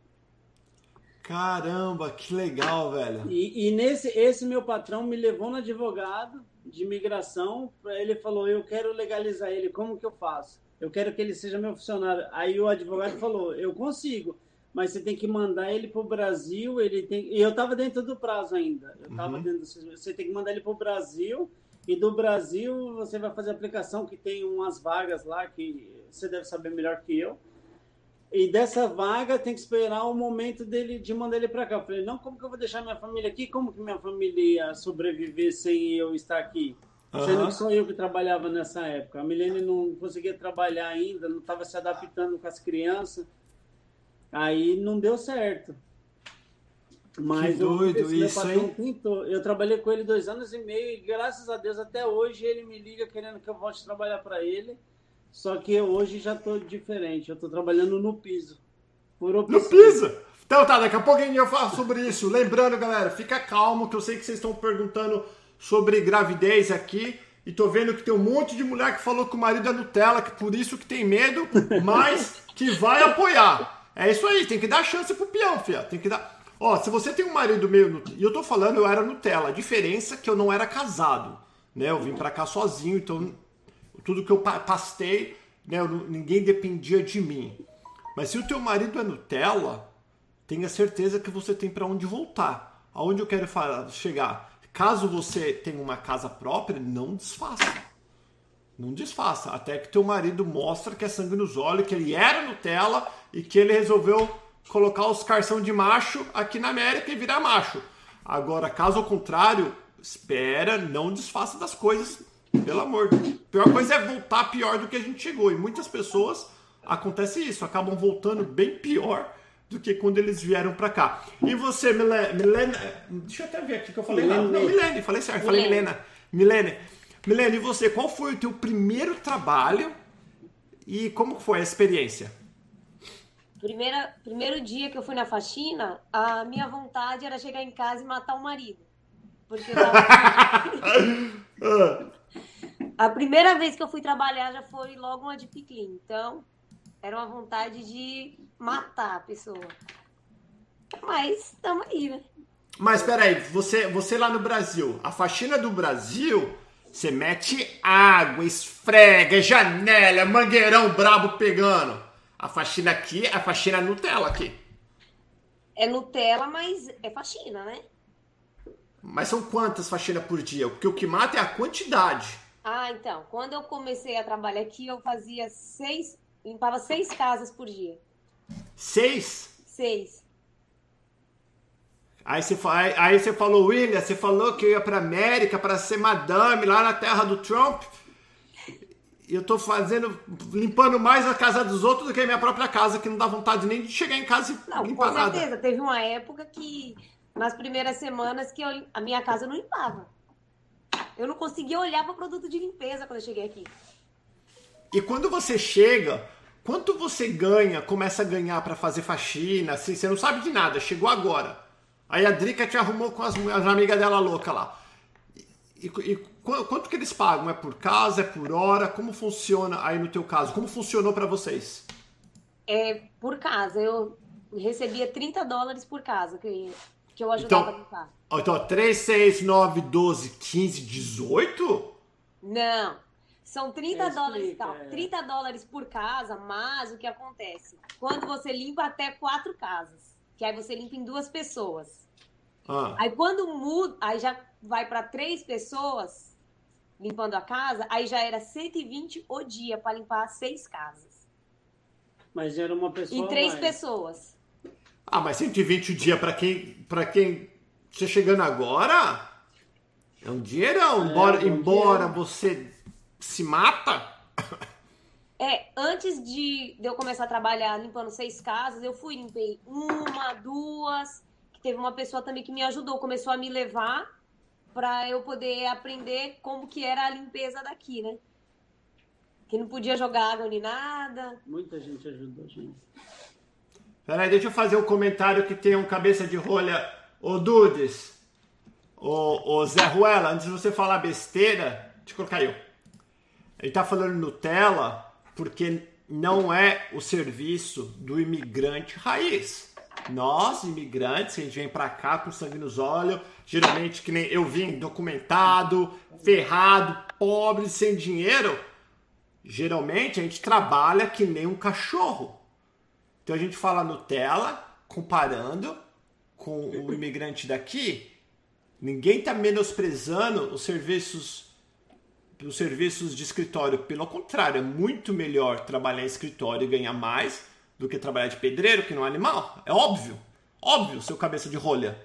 Speaker 1: Caramba, que legal, velho.
Speaker 3: E, e nesse, esse meu patrão me levou no advogado de imigração. Ele falou: Eu quero legalizar ele, como que eu faço? Eu quero que ele seja meu funcionário. Aí o advogado falou: Eu consigo mas você tem que mandar ele para o Brasil. Ele tem, e eu estava dentro do prazo ainda. Eu estava uhum. dentro. Você tem que mandar ele para o Brasil e do Brasil você vai fazer a aplicação que tem umas vagas lá que você deve saber melhor que eu. E dessa vaga tem que esperar o momento dele de mandar ele para cá. Eu falei, não, como que eu vou deixar minha família aqui? Como que minha família ia sobreviver sem eu estar aqui? Uhum. Sendo que sou eu que trabalhava nessa época. A Milene não conseguia trabalhar ainda, não estava se adaptando com as crianças. Aí não deu certo. Mas que doido eu, isso, hein? Pintou. Eu trabalhei com ele dois anos e meio e graças a Deus até hoje ele me liga querendo que eu volte a trabalhar para ele. Só que hoje já estou diferente. Eu estou trabalhando no piso.
Speaker 1: no piso? Então tá, daqui a gente vai falar sobre isso. Lembrando, galera, fica calmo que eu sei que vocês estão perguntando sobre gravidez aqui. E tô vendo que tem um monte de mulher que falou que o marido é Nutella, que por isso que tem medo, mas que vai apoiar. É isso aí, tem que dar chance pro peão, fia. Tem que dar. Ó, se você tem um marido meio. E eu tô falando, eu era Nutella. A diferença é que eu não era casado. Né? Eu vim para cá sozinho, então tudo que eu pastei, né? Ninguém dependia de mim. Mas se o teu marido é Nutella, tenha certeza que você tem para onde voltar. Aonde eu quero chegar? Caso você tenha uma casa própria, não desfaça. Não desfaça. Até que teu marido mostra que é sangue nos olhos, que ele era Nutella e que ele resolveu colocar os carção de macho aqui na América e virar macho. Agora, caso ao contrário, espera, não desfaça das coisas, pelo amor. A pior coisa é voltar pior do que a gente chegou. E muitas pessoas acontece isso, acabam voltando bem pior do que quando eles vieram para cá. E você, Milena, Milena, deixa eu até ver aqui que eu falei Milene. Não, Milene, falei certo, falei Milena. Milene, Milene, e você, qual foi o teu primeiro trabalho e como foi a experiência?
Speaker 2: Primeira, primeiro dia que eu fui na faxina, a minha vontade era chegar em casa e matar o marido. Porque tava... a primeira vez que eu fui trabalhar já foi logo uma de piquim. Então, era uma vontade de matar a pessoa. Mas estamos aí, né?
Speaker 1: Mas peraí, você, você lá no Brasil, a faxina do Brasil, você mete água, esfrega, janela, mangueirão brabo pegando. A faxina aqui, a faxina é Nutella aqui.
Speaker 2: É Nutella, mas é faxina, né?
Speaker 1: Mas são quantas faxinas por dia? Porque o que mata é a quantidade.
Speaker 2: Ah, então. Quando eu comecei a trabalhar aqui, eu fazia seis Limpava seis casas por dia.
Speaker 1: Seis?
Speaker 2: Seis.
Speaker 1: Aí você, aí você falou, William, você falou que eu ia pra América para ser madame lá na terra do Trump. E eu tô fazendo, limpando mais a casa dos outros do que a minha própria casa, que não dá vontade nem de chegar em casa e não, limpar nada.
Speaker 2: Com certeza. Nada. Teve uma época que, nas primeiras semanas, que eu, a minha casa não limpava. Eu não conseguia olhar para produto de limpeza quando eu cheguei aqui.
Speaker 1: E quando você chega, quanto você ganha, começa a ganhar para fazer faxina, assim, você não sabe de nada, chegou agora. Aí a Drica te arrumou com as, as amigas dela louca lá. E, e, quanto que eles pagam? É por casa, é por hora? Como funciona aí no teu caso? Como funcionou para vocês?
Speaker 2: É por casa. Eu recebia 30 dólares por casa que, que eu ajudava então, a limpar.
Speaker 1: Então, 3, 6, 9, 12, 15, 18?
Speaker 2: Não. São 30 Explica, dólares, tal, é. 30 dólares por casa, mas o que acontece? Quando você limpa até quatro casas, que aí você limpa em duas pessoas. Ah. Aí quando muda, aí já vai para três pessoas limpando a casa, aí já era 120 o dia para limpar seis casas.
Speaker 3: Mas era uma pessoa.
Speaker 2: E três mais. pessoas.
Speaker 1: Ah, mas 120 o dia para quem para quem você chegando agora é um dinheirão, é, embora, um embora você se mata?
Speaker 2: É, antes de, de eu começar a trabalhar limpando seis casas, eu fui, limpei uma, duas, que teve uma pessoa também que me ajudou, começou a me levar para eu poder aprender como que era a limpeza daqui, né? Que não podia jogar água nem nada.
Speaker 3: Muita gente ajudou, gente.
Speaker 1: Peraí, deixa eu fazer um comentário que tem um cabeça de rolha. Ô Dudes, ô, ô Zé Ruela, antes de você falar besteira, eu colocar eu. Ele está falando Nutella porque não é o serviço do imigrante raiz. Nós, imigrantes, a gente vem para cá com sangue nos olhos, geralmente que nem eu vim documentado, ferrado, pobre, sem dinheiro. Geralmente a gente trabalha que nem um cachorro. Então a gente fala Nutella comparando com o imigrante daqui. Ninguém está menosprezando os serviços os serviços de escritório, pelo contrário, é muito melhor trabalhar em escritório e ganhar mais do que trabalhar de pedreiro, que não é animal. É óbvio. Óbvio, seu cabeça de rolha.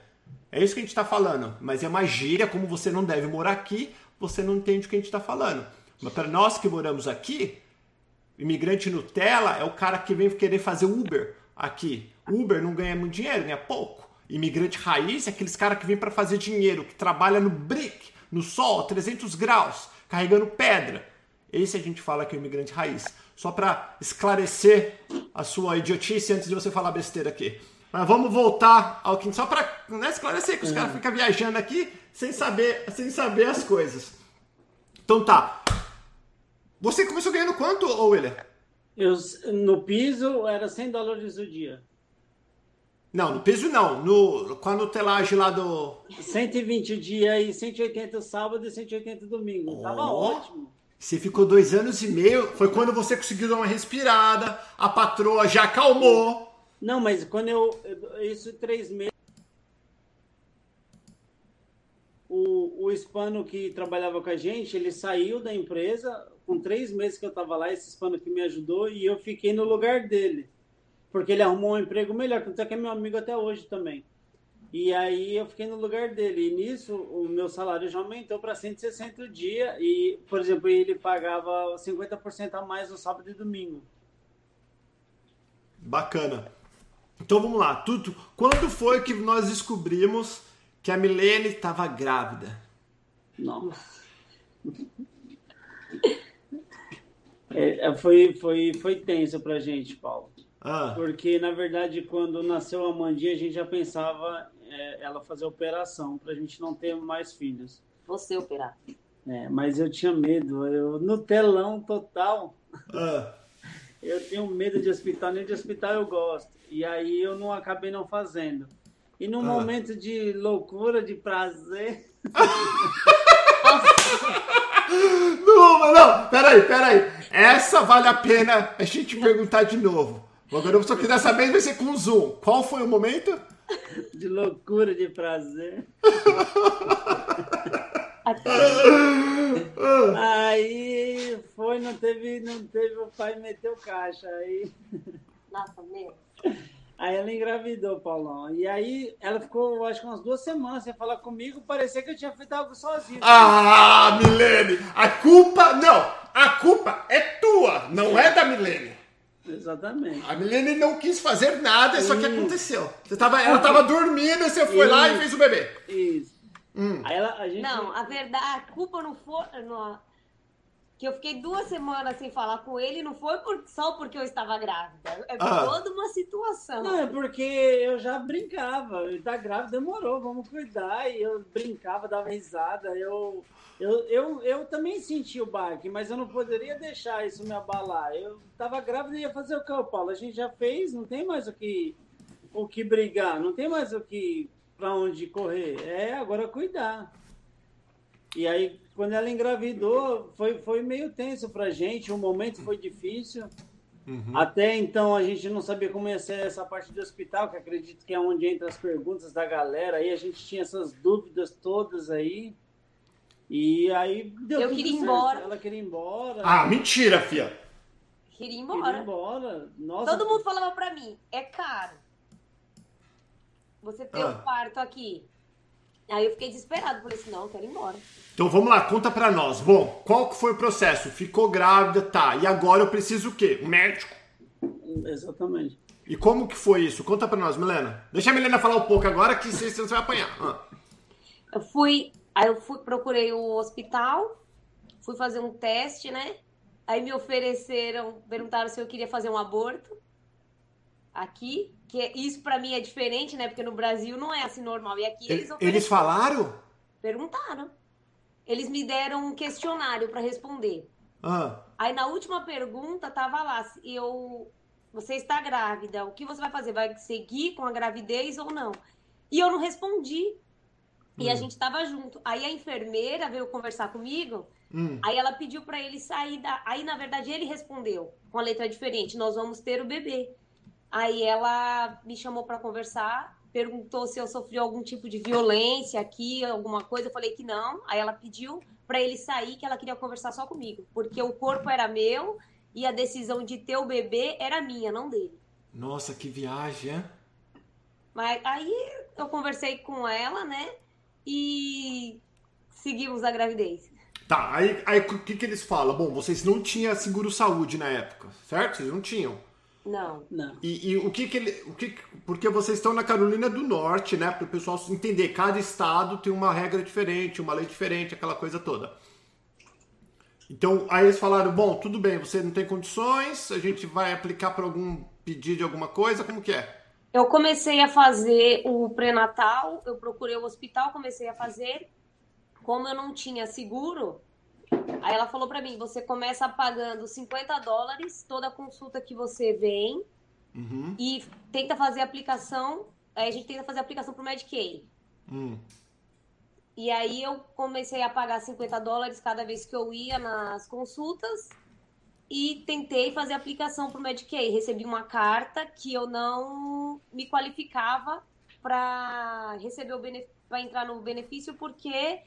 Speaker 1: É isso que a gente está falando. Mas é uma gíria, como você não deve morar aqui, você não entende o que a gente está falando. Mas para nós que moramos aqui, imigrante Nutella é o cara que vem querer fazer Uber aqui. Uber não ganha muito dinheiro, ganha pouco. Imigrante raiz é aqueles caras que vem para fazer dinheiro, que trabalha no brick, no sol, 300 graus carregando pedra. Esse a gente fala que é o imigrante raiz. Só para esclarecer a sua idiotice antes de você falar besteira aqui. Mas vamos voltar ao que só para né, esclarecer que os caras ficam viajando aqui sem saber, sem saber as coisas. Então tá. Você começou ganhando quanto, William?
Speaker 3: Eu, no piso era 100 dólares o dia.
Speaker 1: Não, no peso não. No, com a nutelagem lá do.
Speaker 3: 120 dia e 180 sábado e 180 domingo. Oh, Tava ótimo.
Speaker 1: Você ficou dois anos e meio. Foi quando você conseguiu dar uma respirada. A patroa já acalmou.
Speaker 3: Não, mas quando eu. Isso três meses. O, o hispano que trabalhava com a gente, ele saiu da empresa. Com três meses que eu tava lá, esse hispano que me ajudou, e eu fiquei no lugar dele porque ele arrumou um emprego melhor, tanto é que é meu amigo até hoje também. E aí eu fiquei no lugar dele. E nisso o meu salário já aumentou para 160 dias. E, por exemplo, ele pagava 50% a mais no sábado e domingo.
Speaker 1: Bacana. Então vamos lá. Tudo, quando foi que nós descobrimos que a Milene estava grávida?
Speaker 3: Nossa. É, é, foi, foi, foi tenso pra gente, Paulo. Ah. Porque, na verdade, quando nasceu a Mandinha, a gente já pensava é, ela fazer operação pra gente não ter mais filhos.
Speaker 2: Você operar.
Speaker 3: É, mas eu tinha medo. Eu, no telão total. Ah. Eu tenho medo de hospital, nem de hospital eu gosto. E aí eu não acabei não fazendo. E num ah. momento de loucura, de prazer.
Speaker 1: não, mas não, peraí, peraí. Essa vale a pena a gente perguntar de novo. Agora, só que dessa vez vai ser com zoom. Qual foi o momento?
Speaker 3: De loucura, de prazer. aí foi, não teve, não teve, o pai meteu caixa. Aí.
Speaker 2: Nossa, meu.
Speaker 3: Aí ela engravidou, Paulão. E aí ela ficou, acho que umas duas semanas sem falar comigo, parecia que eu tinha feito algo sozinho.
Speaker 1: Ah, Milene! A culpa, não! A culpa é tua, não é da Milene.
Speaker 3: Exatamente.
Speaker 1: A Milene não quis fazer nada, isso que aconteceu. Você tava, ela estava dormindo, você foi Isso. lá e fez o bebê.
Speaker 3: Isso. Hum. Aí ela, a gente...
Speaker 2: Não, a verdade, a culpa não foi. Não, que eu fiquei duas semanas sem falar com ele, não foi por, só porque eu estava grávida. É ah. toda uma situação.
Speaker 3: Não, é porque eu já brincava. Ele tá grávida, demorou, vamos cuidar. E eu brincava, dava risada. Eu, eu, eu, eu também senti o baque, mas eu não poderia deixar isso me abalar. Eu estava grávida e ia fazer o que, Paulo? A gente já fez, não tem mais o que, o que brigar, não tem mais o que para onde correr. É agora cuidar. E aí, quando ela engravidou, foi, foi meio tenso pra gente, o momento foi difícil. Uhum. Até então a gente não sabia como ia ser essa parte do hospital, que acredito que é onde entra as perguntas da galera. Aí a gente tinha essas dúvidas todas aí. E aí
Speaker 2: deu Eu queria ir embora.
Speaker 3: Ela queria ir embora.
Speaker 1: Ah, mentira, fia.
Speaker 2: Queria ir embora.
Speaker 3: Queria ir embora. Nossa.
Speaker 2: Todo mundo falava pra mim, é caro. Você tem ah. um quarto aqui. Aí eu fiquei desesperado, falei assim, não, eu quero ir embora.
Speaker 1: Então vamos lá, conta pra nós. Bom, qual que foi o processo? Ficou grávida, tá. E agora eu preciso o quê? Um médico?
Speaker 3: Exatamente.
Speaker 1: E como que foi isso? Conta pra nós, Milena. Deixa a Milena falar um pouco agora, que você, você vai apanhar. Ah.
Speaker 2: Eu fui, aí eu fui, procurei o hospital, fui fazer um teste, né? Aí me ofereceram, perguntaram se eu queria fazer um aborto aqui, que isso para mim é diferente, né? Porque no Brasil não é assim normal. E aqui eles
Speaker 1: Eles falaram?
Speaker 2: Perguntaram. Eles me deram um questionário para responder. Ah. Aí na última pergunta tava lá, eu você está grávida, o que você vai fazer? Vai seguir com a gravidez ou não? E eu não respondi. E hum. a gente tava junto. Aí a enfermeira veio conversar comigo. Hum. Aí ela pediu para ele sair da. Aí na verdade ele respondeu com a letra diferente: Nós vamos ter o bebê. Aí ela me chamou para conversar, perguntou se eu sofri algum tipo de violência aqui, alguma coisa. Eu falei que não. Aí ela pediu para ele sair, que ela queria conversar só comigo, porque o corpo era meu e a decisão de ter o bebê era minha, não dele.
Speaker 1: Nossa, que viagem, hein?
Speaker 2: Mas aí eu conversei com ela, né? E seguimos a gravidez.
Speaker 1: Tá, aí, aí o que, que eles falam? Bom, vocês não tinham seguro saúde na época, certo? Vocês não tinham.
Speaker 2: Não.
Speaker 3: Não.
Speaker 1: E, e, o que que ele. O que, porque vocês estão na Carolina do Norte, né? Para o pessoal entender. Cada estado tem uma regra diferente, uma lei diferente, aquela coisa toda. Então, aí eles falaram: bom, tudo bem, você não tem condições, a gente vai aplicar para algum pedido de alguma coisa, como que é?
Speaker 2: Eu comecei a fazer o pré-natal, eu procurei o hospital, comecei a fazer. Como eu não tinha seguro, Aí ela falou para mim: você começa pagando 50 dólares toda consulta que você vem uhum. e tenta fazer a aplicação. Aí a gente tenta fazer a aplicação pro Medicaid. Hum. E aí eu comecei a pagar 50 dólares cada vez que eu ia nas consultas e tentei fazer a aplicação pro Medicaid. Recebi uma carta que eu não me qualificava para receber o benefício, para entrar no benefício porque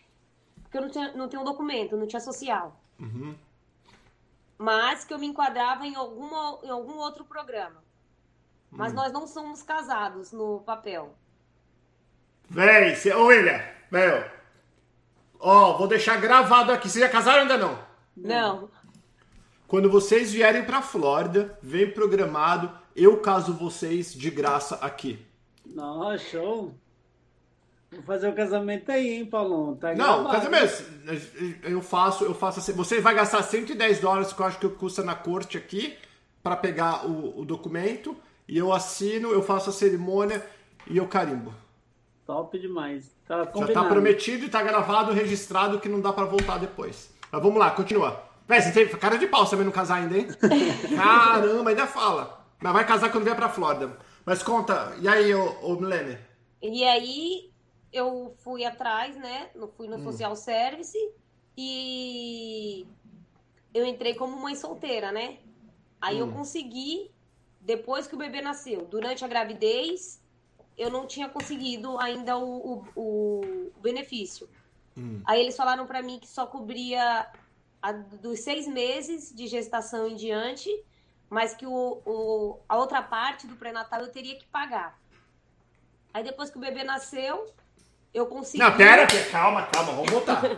Speaker 2: porque eu não tinha, não tinha um documento, não tinha social. Uhum. Mas que eu me enquadrava em, alguma, em algum outro programa. Mas uhum. nós não somos casados no papel.
Speaker 1: Véi, cê, ô William, meu. Ó, vou deixar gravado aqui. Vocês já casaram ainda não?
Speaker 2: Não.
Speaker 1: Quando vocês vierem pra Flórida, vem programado eu caso vocês de graça aqui.
Speaker 3: Nossa, show. Vou fazer o casamento aí, hein, Paulão? Tá
Speaker 1: não, casamento. Eu faço, eu faço assim. Você vai gastar 110 dólares, que eu acho que custa na corte aqui, para pegar o, o documento. E eu assino, eu faço a cerimônia e eu carimbo.
Speaker 3: Top demais. Tá
Speaker 1: Já tá prometido e tá gravado, registrado, que não dá para voltar depois. Mas vamos lá, continua. Véi, você tem cara de pau também não casar ainda, hein? Caramba, ainda fala. Mas vai casar quando vier pra Flórida. Mas conta, e aí, ô, ô Milene?
Speaker 2: E aí, eu fui atrás, né? Fui no hum. Social Service e eu entrei como mãe solteira, né? Aí hum. eu consegui, depois que o bebê nasceu, durante a gravidez, eu não tinha conseguido ainda o, o, o benefício. Hum. Aí eles falaram para mim que só cobria a, dos seis meses de gestação em diante, mas que o, o, a outra parte do pré-natal eu teria que pagar. Aí depois que o bebê nasceu, eu consegui.
Speaker 1: Não, pera, calma, calma, vamos voltar.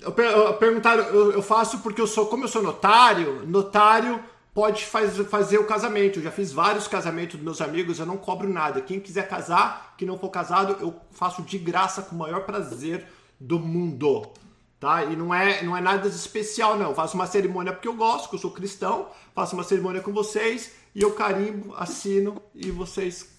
Speaker 1: eu, eu, perguntaram, eu, eu faço porque eu sou, como eu sou notário, notário pode faz, fazer o casamento. Eu já fiz vários casamentos dos meus amigos, eu não cobro nada. Quem quiser casar, que não for casado, eu faço de graça com o maior prazer do mundo tá? E não é, não é nada especial, não. Eu faço uma cerimônia porque eu gosto, porque eu sou cristão, faço uma cerimônia com vocês e eu carimbo, assino e vocês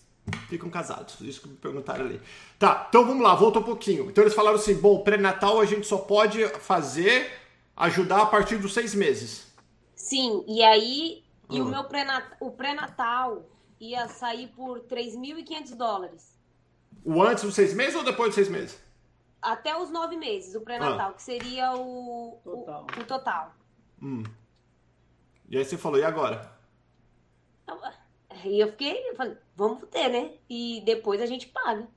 Speaker 1: ficam casados. Isso que me perguntaram ali. Tá, então vamos lá, volta um pouquinho. Então eles falaram assim: bom, pré-natal a gente só pode fazer, ajudar a partir dos seis meses.
Speaker 2: Sim, e aí, e o ah. meu pré-natal, o pré-natal ia sair por 3.500 dólares.
Speaker 1: O antes dos seis meses ou depois dos seis meses?
Speaker 2: até os nove meses, o pré-natal, ah. que seria o total. O, o total.
Speaker 1: Hum. E aí você falou, e agora?
Speaker 2: Então, e eu fiquei, eu falei, vamos ter, né? E depois a gente paga.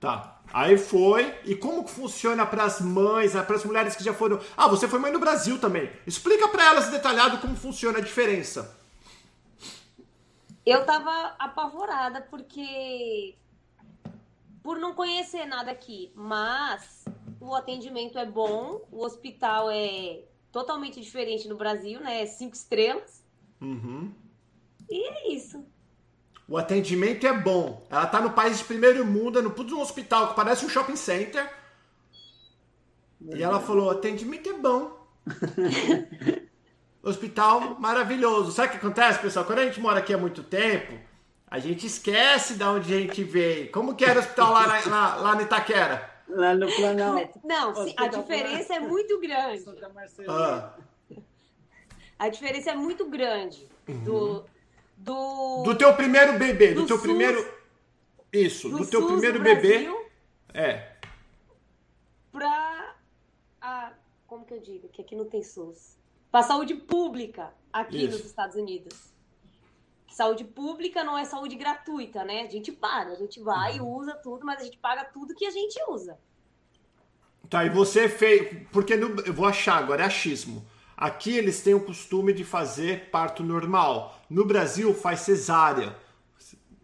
Speaker 1: Tá. Aí foi. E como que funciona para as mães, para as mulheres que já foram. Ah, você foi mãe no Brasil também. Explica para elas detalhado como funciona a diferença.
Speaker 2: Eu tava apavorada porque por não conhecer nada aqui, mas o atendimento é bom, o hospital é totalmente diferente no Brasil, né? É cinco estrelas.
Speaker 1: Uhum.
Speaker 2: E é isso.
Speaker 1: O atendimento é bom. Ela tá no país de primeiro mundo, é no puto de um hospital que parece um shopping center. E ela falou: atendimento é bom. hospital maravilhoso. Sabe o que acontece, pessoal? Quando a gente mora aqui há muito tempo, a gente esquece de onde a gente veio. Como que era o hospital lá, lá, lá no Itaquera?
Speaker 3: Lá no Planalto.
Speaker 2: Não, sim, a diferença é muito grande. Ah. A diferença é muito grande uhum. Do, do.
Speaker 1: Teu primeiro bebê, do, do teu SUS, primeiro. Isso, do, do teu SUS primeiro bebê. É.
Speaker 2: Pra. A, como que eu digo? Que aqui não tem SUS. Pra saúde pública aqui Isso. nos Estados Unidos saúde pública não é saúde gratuita, né? A gente paga, a gente vai e uhum. usa tudo, mas a gente paga tudo que a gente usa.
Speaker 1: Tá, e você fez. Porque no, eu vou achar agora, é achismo. Aqui eles têm o costume de fazer parto normal. No Brasil faz cesárea.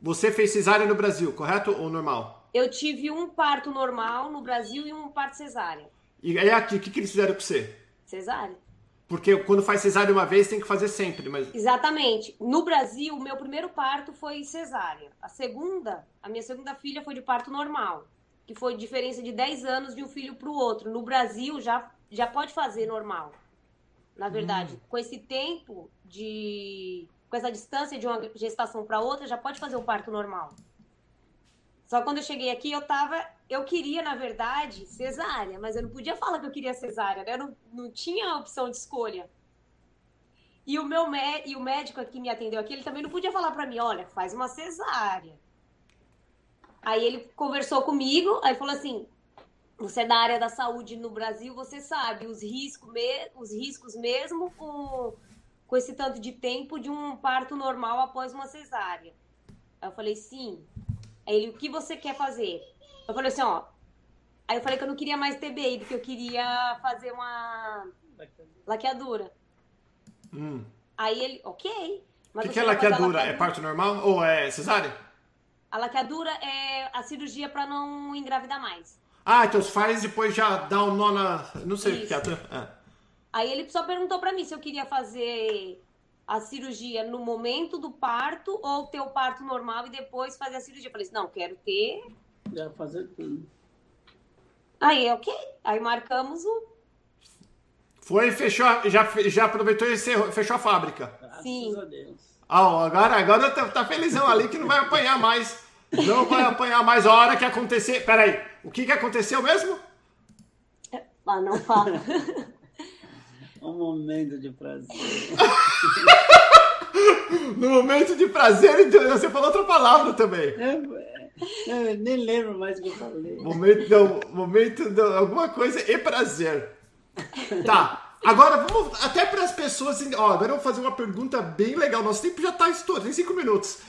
Speaker 1: Você fez cesárea no Brasil, correto ou normal?
Speaker 2: Eu tive um parto normal no Brasil e um parto cesárea.
Speaker 1: E é aqui, o que, que eles fizeram com você?
Speaker 2: Cesárea.
Speaker 1: Porque quando faz cesárea uma vez, tem que fazer sempre. Mas...
Speaker 2: Exatamente. No Brasil, o meu primeiro parto foi cesárea. A segunda, a minha segunda filha foi de parto normal, que foi diferença de 10 anos de um filho para o outro. No Brasil, já, já pode fazer normal. Na verdade, hum. com esse tempo de. Com essa distância de uma gestação para outra, já pode fazer o parto normal. Só quando eu cheguei aqui, eu tava. Eu queria, na verdade, cesárea, mas eu não podia falar que eu queria cesárea, né? Eu não, não tinha opção de escolha. E o meu e o médico que me atendeu aqui, ele também não podia falar para mim, olha, faz uma cesárea. Aí ele conversou comigo, aí falou assim: você é da área da saúde no Brasil, você sabe os riscos, os riscos mesmo com, com esse tanto de tempo de um parto normal após uma cesárea. Aí eu falei, sim. Aí ele, o que você quer fazer? Eu falei assim, ó. Aí eu falei que eu não queria mais ter baby, que eu queria fazer uma laqueadura.
Speaker 1: Hum.
Speaker 2: Aí ele, ok.
Speaker 1: O que, que é laqueadura? É parto normal ou é cesárea?
Speaker 2: A laqueadura é a cirurgia para não engravidar mais.
Speaker 1: Ah, então faz e depois já dá um nó na. Não sei o que é.
Speaker 2: Aí ele só perguntou para mim se eu queria fazer a cirurgia no momento do parto ou ter o parto normal e depois fazer a cirurgia. Eu falei assim, não, quero ter.
Speaker 3: Já fazer tudo.
Speaker 2: Aí, ok. Aí marcamos o.
Speaker 1: Foi, fechou, já, já aproveitou e fechou a fábrica.
Speaker 2: Graças Sim. a Deus.
Speaker 1: Ah, agora, agora tá, tá felizão ali que não vai apanhar mais. Não vai apanhar mais a hora que acontecer. Peraí, o que, que aconteceu mesmo?
Speaker 2: Ah, não fala.
Speaker 3: um momento de prazer.
Speaker 1: no momento de prazer, você falou outra palavra também.
Speaker 3: É, nem lembro mais o que eu falei.
Speaker 1: Momento, não, momento, não, alguma coisa e prazer. Tá. Agora vamos até para as pessoas. Ó, agora eu vou fazer uma pergunta bem legal. Nosso tempo já está estourando, tem cinco minutos.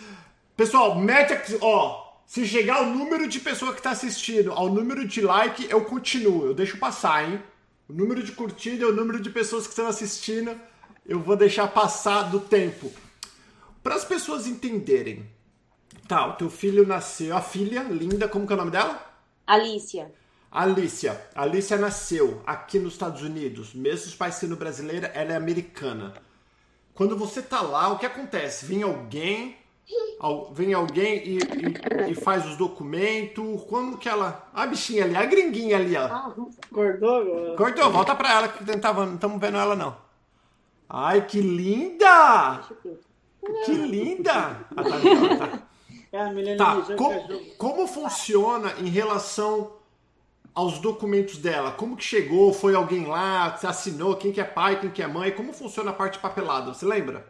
Speaker 1: Pessoal, mete aqui, ó. Se chegar o número de pessoa que está assistindo ao número de like, eu continuo. Eu deixo passar, hein? O número de curtida é o número de pessoas que estão assistindo. Eu vou deixar passar do tempo. Para as pessoas entenderem. Tá, o teu filho nasceu. A filha, linda, como que é o nome dela?
Speaker 2: Alicia.
Speaker 1: Alicia. Alicia nasceu aqui nos Estados Unidos. Mesmo os pais sendo brasileira, ela é americana. Quando você tá lá, o que acontece? Vem alguém vem alguém e, e, e, faz os documentos. Como que ela. A bichinha ali, a gringuinha ali, ó. Ah,
Speaker 3: cortou agora?
Speaker 1: Cortou, volta pra ela que tentava, não estamos vendo ela não. Ai, que linda! Que linda! Ah, tá, tá. É, tá. Como, como funciona em relação aos documentos dela? Como que chegou? Foi alguém lá? Assinou? Quem que é pai? Quem que é mãe? Como funciona a parte papelada? Você lembra?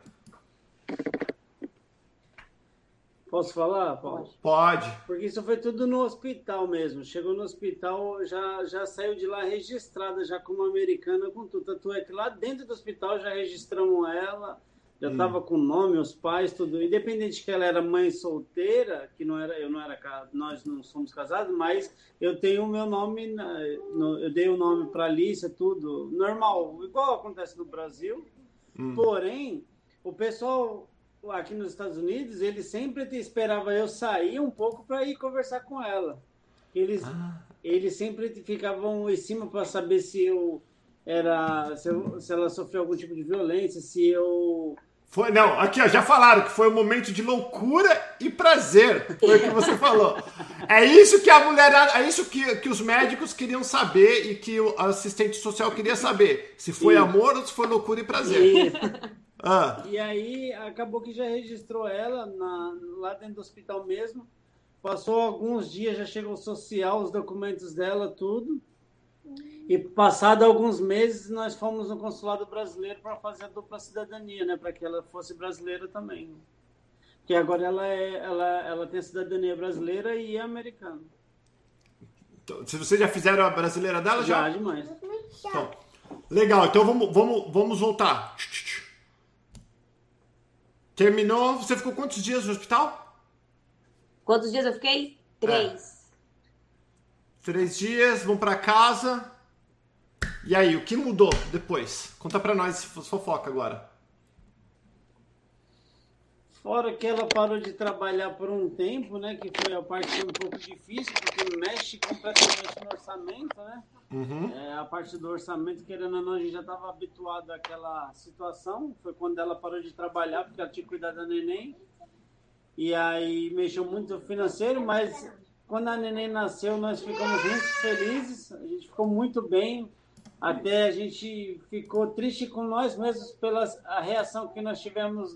Speaker 3: Posso falar, Paulo?
Speaker 1: Pode.
Speaker 3: Porque isso foi tudo no hospital mesmo. Chegou no hospital, já, já saiu de lá registrada, já como americana, com tudo. Tanto é que lá dentro do hospital já registramos ela, já estava hum. com nome, os pais, tudo. Independente que ela era mãe solteira, que não era, eu não era nós não somos casados, mas eu tenho o meu nome, eu dei o nome para Alicia, tudo normal, igual acontece no Brasil. Hum. Porém, o pessoal aqui nos Estados Unidos, ele sempre esperava eu sair um pouco para ir conversar com ela. Eles, ah. eles sempre ficavam em cima para saber se eu era se, eu, se, ela sofreu algum tipo de violência, se eu
Speaker 1: foi, não, aqui ó, já falaram que foi um momento de loucura e prazer, foi o que você falou. É isso que a mulher, é isso que, que os médicos queriam saber e que o assistente social queria saber, se foi amor ou se foi loucura e prazer.
Speaker 3: Ah. E aí acabou que já registrou ela na, lá dentro do hospital mesmo. Passou alguns dias, já chegou social, os documentos dela, tudo. E passado alguns meses, nós fomos no consulado brasileiro para fazer a dupla cidadania, né? Para que ela fosse brasileira também. Porque agora ela, é, ela, ela tem a cidadania brasileira e é americana.
Speaker 1: Então, se vocês já fizeram a brasileira dela, já?
Speaker 3: Já, demais.
Speaker 1: Então, legal, então vamos, vamos, vamos voltar. Terminou. Você ficou quantos dias no hospital?
Speaker 2: Quantos dias eu fiquei? Três.
Speaker 1: É. Três dias, vão para casa. E aí, o que mudou depois? Conta para nós fofoca agora.
Speaker 3: Fora que ela parou de trabalhar por um tempo, né? Que foi a parte um pouco difícil, porque mexe completamente no orçamento, né? Uhum. É, a parte do orçamento, querendo ou não, a gente já estava habituado àquela situação. Foi quando ela parou de trabalhar, porque ela tinha cuidar da neném. E aí mexeu muito financeiro, mas quando a neném nasceu, nós ficamos muito felizes. A gente ficou muito bem. Até a gente ficou triste com nós mesmos pela reação que nós tivemos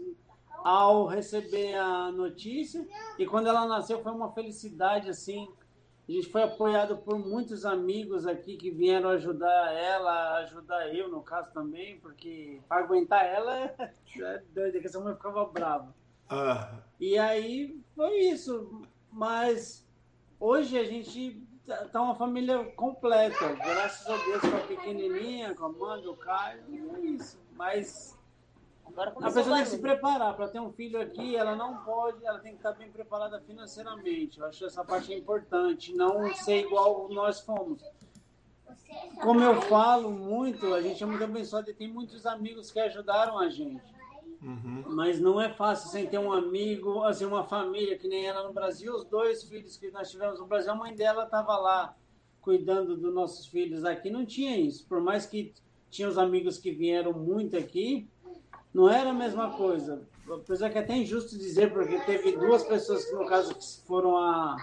Speaker 3: ao receber a notícia. E quando ela nasceu, foi uma felicidade assim a gente foi apoiado por muitos amigos aqui que vieram ajudar ela, ajudar eu, no caso também, porque para aguentar ela é doido, que essa mãe ficava brava. Ah. E aí foi isso. Mas hoje a gente tá, tá uma família completa. Graças a Deus com a pequenininha, com a Amanda, o Caio, é isso. Mas Agora a pessoa tem que se preparar para ter um filho aqui, ela não pode, ela tem que estar bem preparada financeiramente. Eu acho essa parte importante, não ser igual nós fomos. Como eu falo muito, a gente é muito abençoado e tem muitos amigos que ajudaram a gente. Uhum. Mas não é fácil sem ter um amigo, assim, uma família que nem ela no Brasil. Os dois filhos que nós tivemos no Brasil, a mãe dela estava lá cuidando dos nossos filhos. Aqui não tinha isso. Por mais que tinha os amigos que vieram muito aqui, não era a mesma coisa. Apesar que é até injusto dizer, porque teve duas pessoas que, no caso, foram a.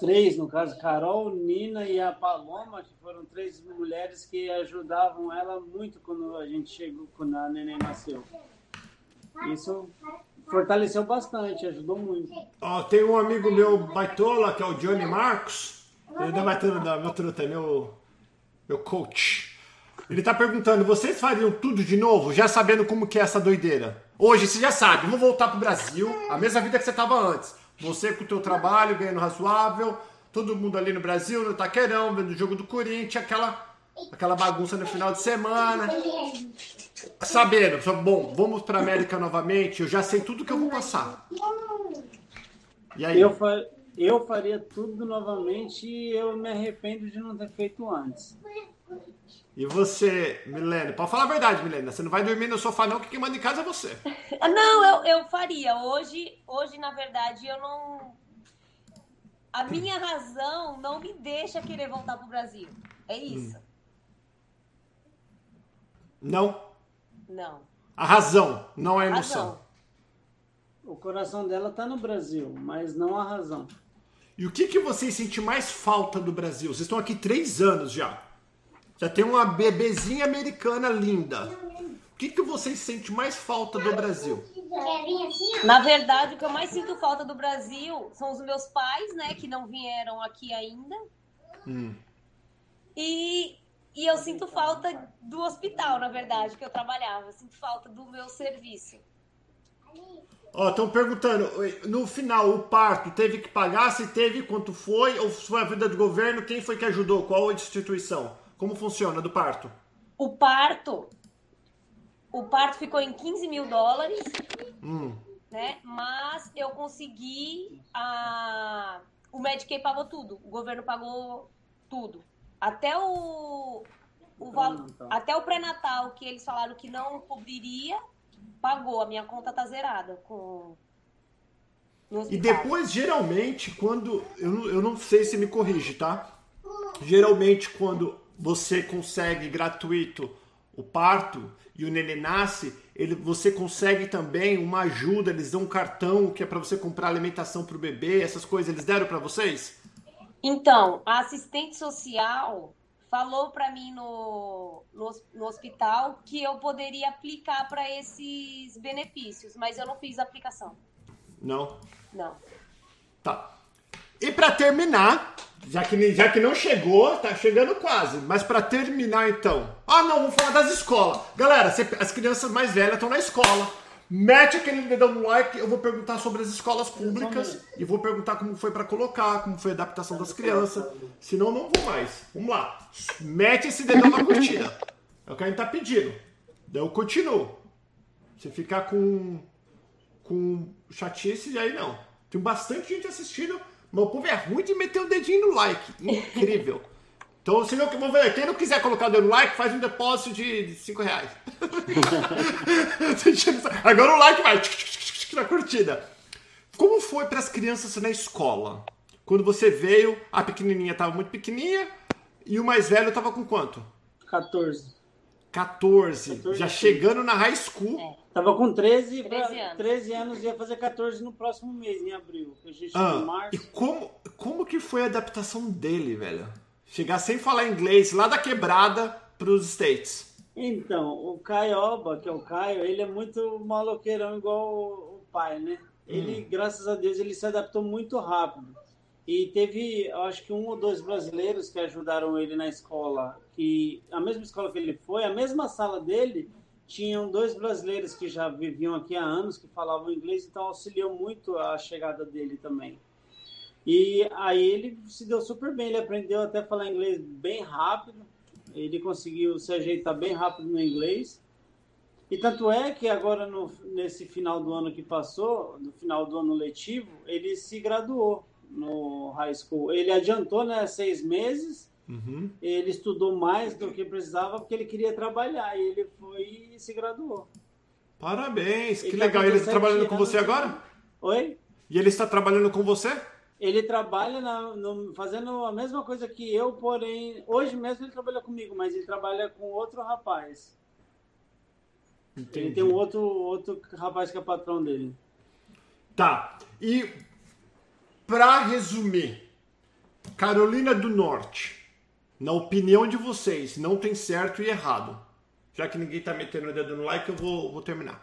Speaker 3: Três, no caso, Carol, Nina e a Paloma, que foram três mulheres que ajudavam ela muito quando a gente chegou, quando a neném nasceu. Isso fortaleceu bastante, ajudou muito.
Speaker 1: Ó, tem um amigo meu baitola, que é o Johnny Marcos. Ele é da truta, meu, meu coach. Ele tá perguntando, vocês fariam tudo de novo, já sabendo como que é essa doideira? Hoje, você já sabe, vamos voltar pro Brasil, a mesma vida que você tava antes. Você com o teu trabalho, ganhando razoável, todo mundo ali no Brasil, no Taquerão, vendo o jogo do Corinthians, aquela, aquela bagunça no final de semana. Sabendo, bom, vamos pra América novamente, eu já sei tudo que eu vou passar.
Speaker 3: E aí? Eu, fa eu faria tudo novamente e eu me arrependo de não ter feito antes.
Speaker 1: E você, Milena? Pode falar a verdade, Milena. Você não vai dormir no sofá, não, que quem manda em casa é você.
Speaker 2: Não, eu, eu faria. Hoje, hoje, na verdade, eu não. A minha razão não me deixa querer voltar pro Brasil. É isso. Hum.
Speaker 1: Não?
Speaker 2: Não.
Speaker 1: A razão, não a emoção. Razão.
Speaker 3: O coração dela tá no Brasil, mas não a razão.
Speaker 1: E o que, que vocês sentem mais falta do Brasil? Vocês estão aqui três anos já. Já tem uma bebezinha americana linda. O que, que vocês sentem mais falta do Brasil?
Speaker 2: Na verdade, o que eu mais sinto falta do Brasil são os meus pais, né, que não vieram aqui ainda. Hum. E, e eu sinto falta do hospital, na verdade, que eu trabalhava. Eu sinto falta do meu serviço.
Speaker 1: Ó, estão perguntando, no final, o parto teve que pagar? Se teve, quanto foi? Ou foi a vida do governo? Quem foi que ajudou? Qual a instituição? Como funciona do parto?
Speaker 2: O parto. O parto ficou em 15 mil dólares. Hum. Né? Mas eu consegui. A... O Medicaid pagou tudo. O governo pagou tudo. Até o. o val... Até o pré-natal, que eles falaram que não cobriria, pagou. A minha conta tá zerada com.
Speaker 1: E depois, geralmente, quando. Eu, eu não sei se me corrige, tá? Geralmente, quando você consegue gratuito o parto e o neném nasce, ele, você consegue também uma ajuda, eles dão um cartão que é para você comprar alimentação para o bebê, essas coisas, eles deram para vocês?
Speaker 2: Então, a assistente social falou para mim no, no, no, hospital que eu poderia aplicar para esses benefícios, mas eu não fiz a aplicação.
Speaker 1: Não?
Speaker 2: Não.
Speaker 1: Tá. E para terminar, já que, já que não chegou, tá chegando quase. Mas para terminar então. Ah, não, vamos falar das escolas. Galera, as crianças mais velhas estão na escola. Mete aquele dedão no like. Eu vou perguntar sobre as escolas públicas e vou perguntar como foi para colocar, como foi a adaptação das crianças. Senão, não vou mais. Vamos lá. Mete esse dedão na curtida. É o que a gente tá pedindo. Eu continuo. Se ficar com, com chatice, aí não. Tem bastante gente assistindo. Meu povo é ruim de meter o dedinho no like. Incrível. Então, se não, quem não quiser colocar o dedo no like, faz um depósito de 5 reais. Agora o like vai na curtida. Como foi para as crianças na escola? Quando você veio, a pequenininha estava muito pequenininha e o mais velho estava com quanto?
Speaker 3: 14.
Speaker 1: 14. 14 já chegando na high school. É.
Speaker 3: Tava com 13, 13 anos. 13 anos ia fazer 14 no próximo mês, em abril. A gente ah, em março.
Speaker 1: E como, como que foi a adaptação dele, velho? Chegar sem falar inglês, lá da quebrada pros States.
Speaker 3: Então, o Caioba, que é o Caio, ele é muito maloqueirão igual o pai, né? Ele, hum. graças a Deus, ele se adaptou muito rápido. E teve, acho que um ou dois brasileiros que ajudaram ele na escola, que a mesma escola que ele foi, a mesma sala dele, tinham dois brasileiros que já viviam aqui há anos, que falavam inglês, então auxiliou muito a chegada dele também. E aí ele se deu super bem, ele aprendeu até falar inglês bem rápido, ele conseguiu se ajeitar bem rápido no inglês. E tanto é que agora, no, nesse final do ano que passou, no final do ano letivo, ele se graduou no high school. Ele adiantou, né, seis meses. Uhum. Ele estudou mais do que precisava porque ele queria trabalhar e ele foi e se graduou.
Speaker 1: Parabéns, que legal. Ele está trabalhando com você agora?
Speaker 3: Oi?
Speaker 1: E ele está trabalhando com você?
Speaker 3: Ele trabalha na, no, fazendo a mesma coisa que eu, porém, hoje mesmo ele trabalha comigo, mas ele trabalha com outro rapaz. Entendi. Ele tem um outro, outro rapaz que é patrão dele.
Speaker 1: Tá. E para resumir, Carolina do Norte, na opinião de vocês, não tem certo e errado. Já que ninguém tá metendo o dedo no like, eu vou, vou terminar.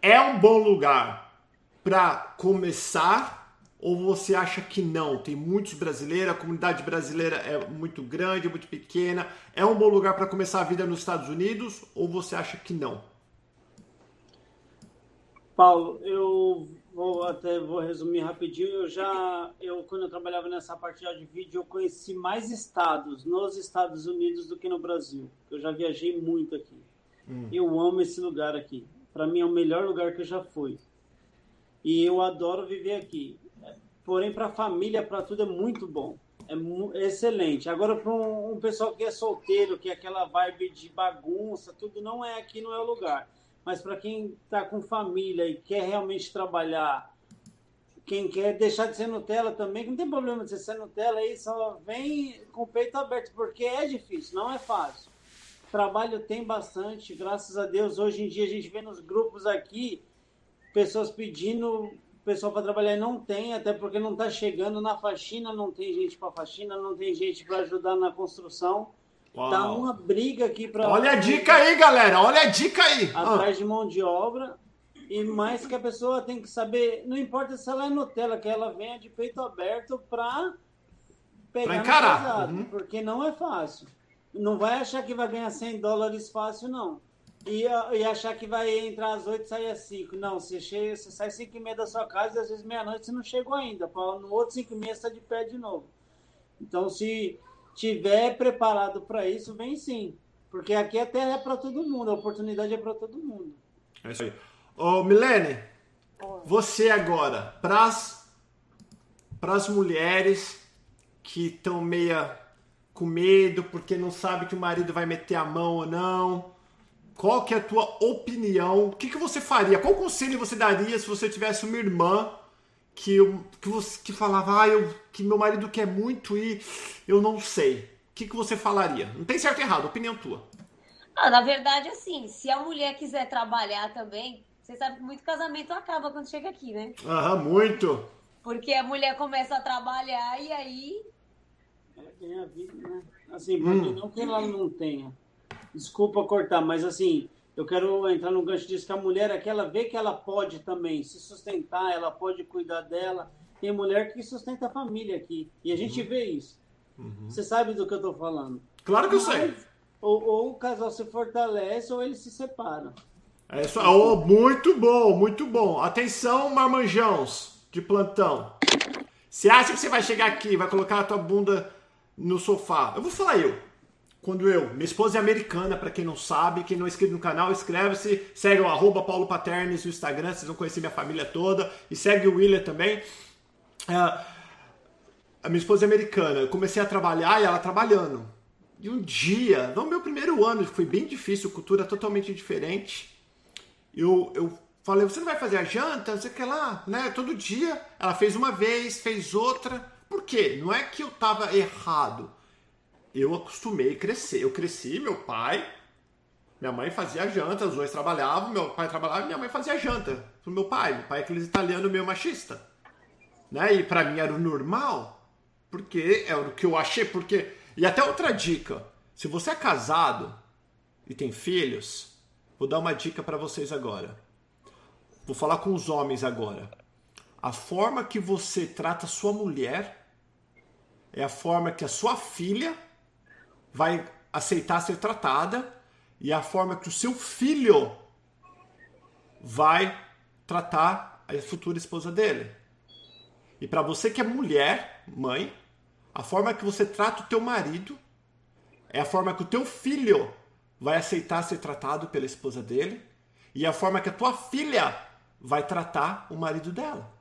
Speaker 1: É um bom lugar para começar ou você acha que não? Tem muitos brasileiros, a comunidade brasileira é muito grande, muito pequena. É um bom lugar para começar a vida nos Estados Unidos ou você acha que não?
Speaker 3: Paulo, eu vou até vou resumir rapidinho. Eu já, eu quando eu trabalhava nessa parte de vídeo, eu conheci mais estados nos Estados Unidos do que no Brasil. Eu já viajei muito aqui. Hum. Eu amo esse lugar aqui. Para mim é o melhor lugar que eu já fui. E eu adoro viver aqui. Porém, para família, para tudo é muito bom. É, excelente. Agora, para um, um, pessoal que é solteiro, que é aquela vibe de bagunça, tudo não é aqui, não é o lugar. Mas para quem está com família e quer realmente trabalhar, quem quer deixar de ser Nutella também, não tem problema de ser Nutella aí, só vem com o peito aberto, porque é difícil, não é fácil. Trabalho tem bastante, graças a Deus. Hoje em dia a gente vê nos grupos aqui pessoas pedindo pessoal para trabalhar não tem, até porque não está chegando na faxina, não tem gente para faxina, não tem gente para ajudar na construção. Tá Uau. Tá uma briga aqui para.
Speaker 1: Olha a dica aí, galera. Olha a dica aí.
Speaker 3: Atrás ah. de mão de obra. E mais que a pessoa tem que saber, não importa se ela é Nutella, que ela venha de peito aberto para pegar pra
Speaker 1: encarar. Pesado,
Speaker 3: uhum. porque não é fácil. Não vai achar que vai ganhar 100 dólares fácil, não e, e achar que vai entrar às 8 e sair às 5. Não, você, chega, você sai às 5 e meia da sua casa e às vezes meia-noite você não chegou ainda. No outro 5 e meia você está de pé de novo. Então, se tiver preparado para isso, vem sim. Porque aqui a terra é para todo mundo, a oportunidade é para todo mundo.
Speaker 1: É isso aí. Ô, Milene, você agora, para as mulheres que estão meia com medo porque não sabe que o marido vai meter a mão ou não, qual que é a tua opinião? O que, que você faria? Qual conselho você daria se você tivesse uma irmã que, que, você, que falava ah, eu, que meu marido quer muito e eu não sei? O que, que você falaria? Não tem certo e errado, opinião tua.
Speaker 2: Ah, na verdade, assim, se a mulher quiser trabalhar também, você sabe que muito casamento acaba quando chega aqui, né?
Speaker 1: Aham, muito.
Speaker 2: Porque a mulher começa a trabalhar e aí.
Speaker 3: É, tem a vida, né? Assim, hum. não que ela não tenha desculpa cortar, mas assim, eu quero entrar no gancho disso que a mulher aqui, ela vê que ela pode também se sustentar, ela pode cuidar dela. Tem mulher que sustenta a família aqui. E a gente uhum. vê isso. Uhum. Você sabe do que eu tô falando.
Speaker 1: Claro que eu sei.
Speaker 3: Ou, ou, o casal se fortalece ou eles se separam.
Speaker 1: É isso. Oh, muito bom, muito bom. Atenção, marmanjãos de plantão. Você acha que você vai chegar aqui, vai colocar a tua bunda no sofá? Eu vou falar eu quando eu, minha esposa é americana, para quem não sabe, quem não é inscrito no canal, inscreve-se, segue o arroba Paulo Paternes no Instagram, vocês vão conhecer minha família toda, e segue o William também. Uh, a minha esposa é americana, eu comecei a trabalhar e ela trabalhando. E um dia, no meu primeiro ano, foi bem difícil, cultura totalmente diferente, eu, eu falei, você não vai fazer a janta? Sei o que lá, né? Todo dia. Ela fez uma vez, fez outra. Por quê? Não é que eu tava errado eu acostumei a crescer. Eu cresci, meu pai, minha mãe fazia janta, os dois trabalhavam, meu pai trabalhava e minha mãe fazia janta pro meu pai. Meu pai é aquele italiano meio machista. Né? E para mim era o normal, porque era o que eu achei, porque... E até outra dica, se você é casado e tem filhos, vou dar uma dica para vocês agora. Vou falar com os homens agora. A forma que você trata sua mulher é a forma que a sua filha vai aceitar ser tratada e a forma que o seu filho vai tratar a futura esposa dele. E para você que é mulher, mãe, a forma que você trata o teu marido é a forma que o teu filho vai aceitar ser tratado pela esposa dele e a forma que a tua filha vai tratar o marido dela.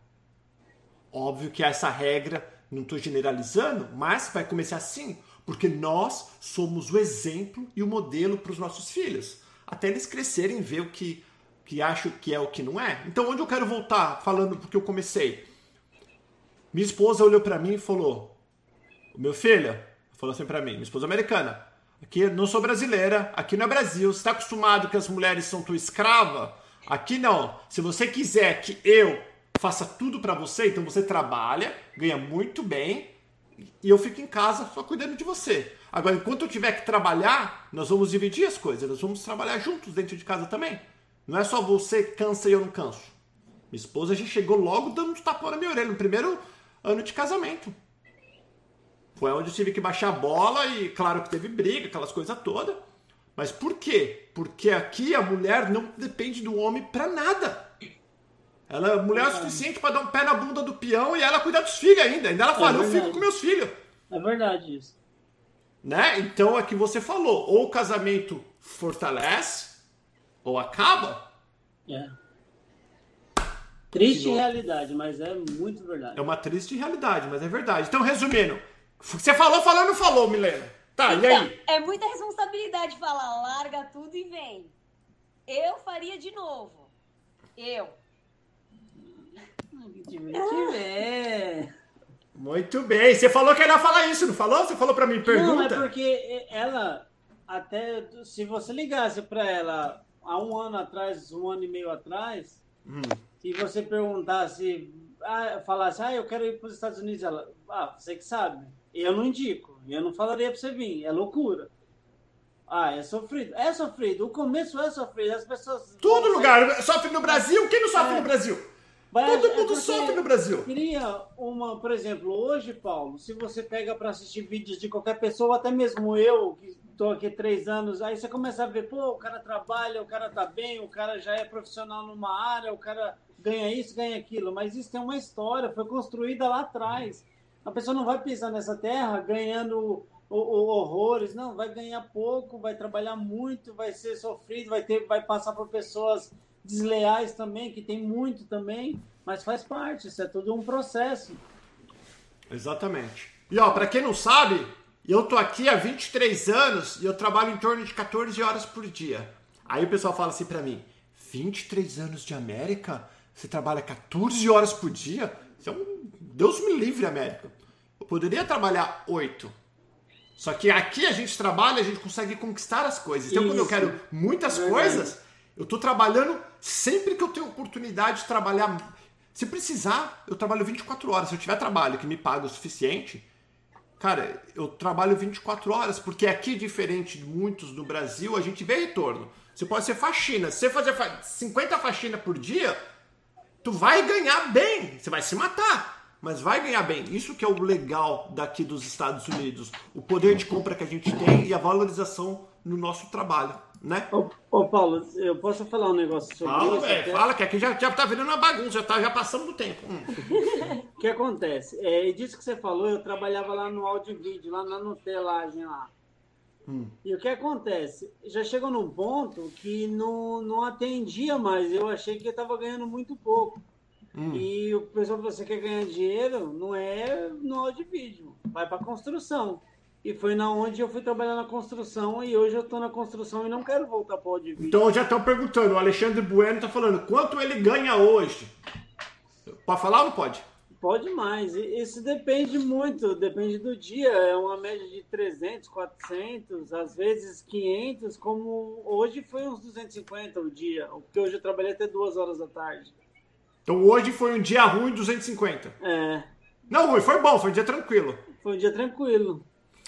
Speaker 1: Óbvio que essa regra, não estou generalizando, mas vai começar assim. Porque nós somos o exemplo e o modelo para os nossos filhos. Até eles crescerem ver o que, que acham que é o que não é. Então, onde eu quero voltar falando porque eu comecei? Minha esposa olhou para mim e falou: Meu filho, falou assim para mim, minha esposa americana, Aqui não sou brasileira, aqui não é Brasil. Você está acostumado que as mulheres são tua escrava? Aqui não. Se você quiser que eu faça tudo para você, então você trabalha, ganha muito bem e eu fico em casa só cuidando de você. Agora, enquanto eu tiver que trabalhar, nós vamos dividir as coisas, nós vamos trabalhar juntos dentro de casa também. Não é só você cansa e eu não canso. Minha esposa já chegou logo dando um tapão na minha orelha no primeiro ano de casamento. Foi onde eu tive que baixar a bola e, claro, que teve briga, aquelas coisas todas. Mas por quê? Porque aqui a mulher não depende do homem para nada. Ela é mulher é suficiente para dar um pé na bunda do peão e ela cuidar dos filhos ainda. Ainda ela é fala, é eu fico com meus filhos.
Speaker 3: É verdade isso.
Speaker 1: Né? Então é que você falou, ou o casamento fortalece, ou acaba.
Speaker 3: É. Triste realidade, mas é muito verdade.
Speaker 1: É uma triste realidade, mas é verdade. Então, resumindo, você falou, falou, não falou, Milena? Tá, então, e aí?
Speaker 2: É muita responsabilidade falar, larga tudo e vem. Eu faria de novo. Eu.
Speaker 3: Que
Speaker 1: Muito bem. Você falou que ela ia falar isso, não falou? Você falou para mim, pergunta. Não, é
Speaker 3: porque ela, até se você ligasse para ela há um ano atrás, um ano e meio atrás, hum. e você perguntasse, ah, falasse, ah, eu quero ir para os Estados Unidos, ela, ah, você que sabe. Eu não indico, eu não falaria para você vir, é loucura. Ah, é sofrido. É sofrido. O começo é sofrido. As pessoas.
Speaker 1: Todo lugar. Sofre no Brasil? Quem não sofre é. no Brasil? Mas Todo é mundo sofre no Brasil.
Speaker 3: Queria uma, por exemplo, hoje, Paulo, se você pega para assistir vídeos de qualquer pessoa, até mesmo eu, que estou aqui três anos, aí você começa a ver, pô, o cara trabalha, o cara tá bem, o cara já é profissional numa área, o cara ganha isso, ganha aquilo. Mas isso tem uma história, foi construída lá atrás. A pessoa não vai pisar nessa terra ganhando o, o, horrores, não, vai ganhar pouco, vai trabalhar muito, vai ser sofrido, vai ter, vai passar por pessoas desleais também, que tem muito também, mas faz parte, isso é tudo um processo.
Speaker 1: Exatamente. E ó, para quem não sabe, eu tô aqui há 23 anos e eu trabalho em torno de 14 horas por dia. Aí o pessoal fala assim para mim: 23 anos de América? Você trabalha 14 horas por dia? Isso é um. Deus me livre, América. Eu poderia trabalhar 8. Só que aqui a gente trabalha, a gente consegue conquistar as coisas. Então, Isso. quando eu quero muitas coisas, eu tô trabalhando sempre que eu tenho oportunidade de trabalhar. Se precisar, eu trabalho 24 horas. Se eu tiver trabalho que me paga o suficiente, cara, eu trabalho 24 horas, porque aqui, diferente de muitos do Brasil, a gente vê retorno. Você pode ser faxina. Se você fazer 50 faxinas por dia, tu vai ganhar bem. Você vai se matar, mas vai ganhar bem. Isso que é o legal daqui dos Estados Unidos. O poder de compra que a gente tem e a valorização no nosso trabalho né?
Speaker 3: Ô, ô, Paulo, eu posso falar um negócio sobre
Speaker 1: fala,
Speaker 3: isso?
Speaker 1: Véio, fala, que aqui já, já tá virando uma bagunça, já, tá, já passando do tempo.
Speaker 3: Hum. O que acontece? É, disso que você falou, eu trabalhava lá no áudio e vídeo, lá na Nutelagem lá. Hum. E o que acontece? Já chegou num ponto que não, não atendia mais. Eu achei que eu estava ganhando muito pouco. Hum. E o pessoal, você quer ganhar dinheiro, não é no áudio e vídeo, vai para construção. E foi na onde eu fui trabalhar na construção e hoje eu estou na construção e não quero voltar para o audiovisual.
Speaker 1: Então já estão perguntando, o Alexandre Bueno está falando, quanto ele ganha hoje? Pode falar ou não pode?
Speaker 3: Pode mais. Isso depende muito, depende do dia. É uma média de 300, 400, às vezes 500, como hoje foi uns 250 o dia, porque hoje eu trabalhei até duas horas da tarde.
Speaker 1: Então hoje foi um dia ruim, 250?
Speaker 3: É.
Speaker 1: Não ruim, foi bom, foi um dia tranquilo.
Speaker 3: Foi um dia tranquilo.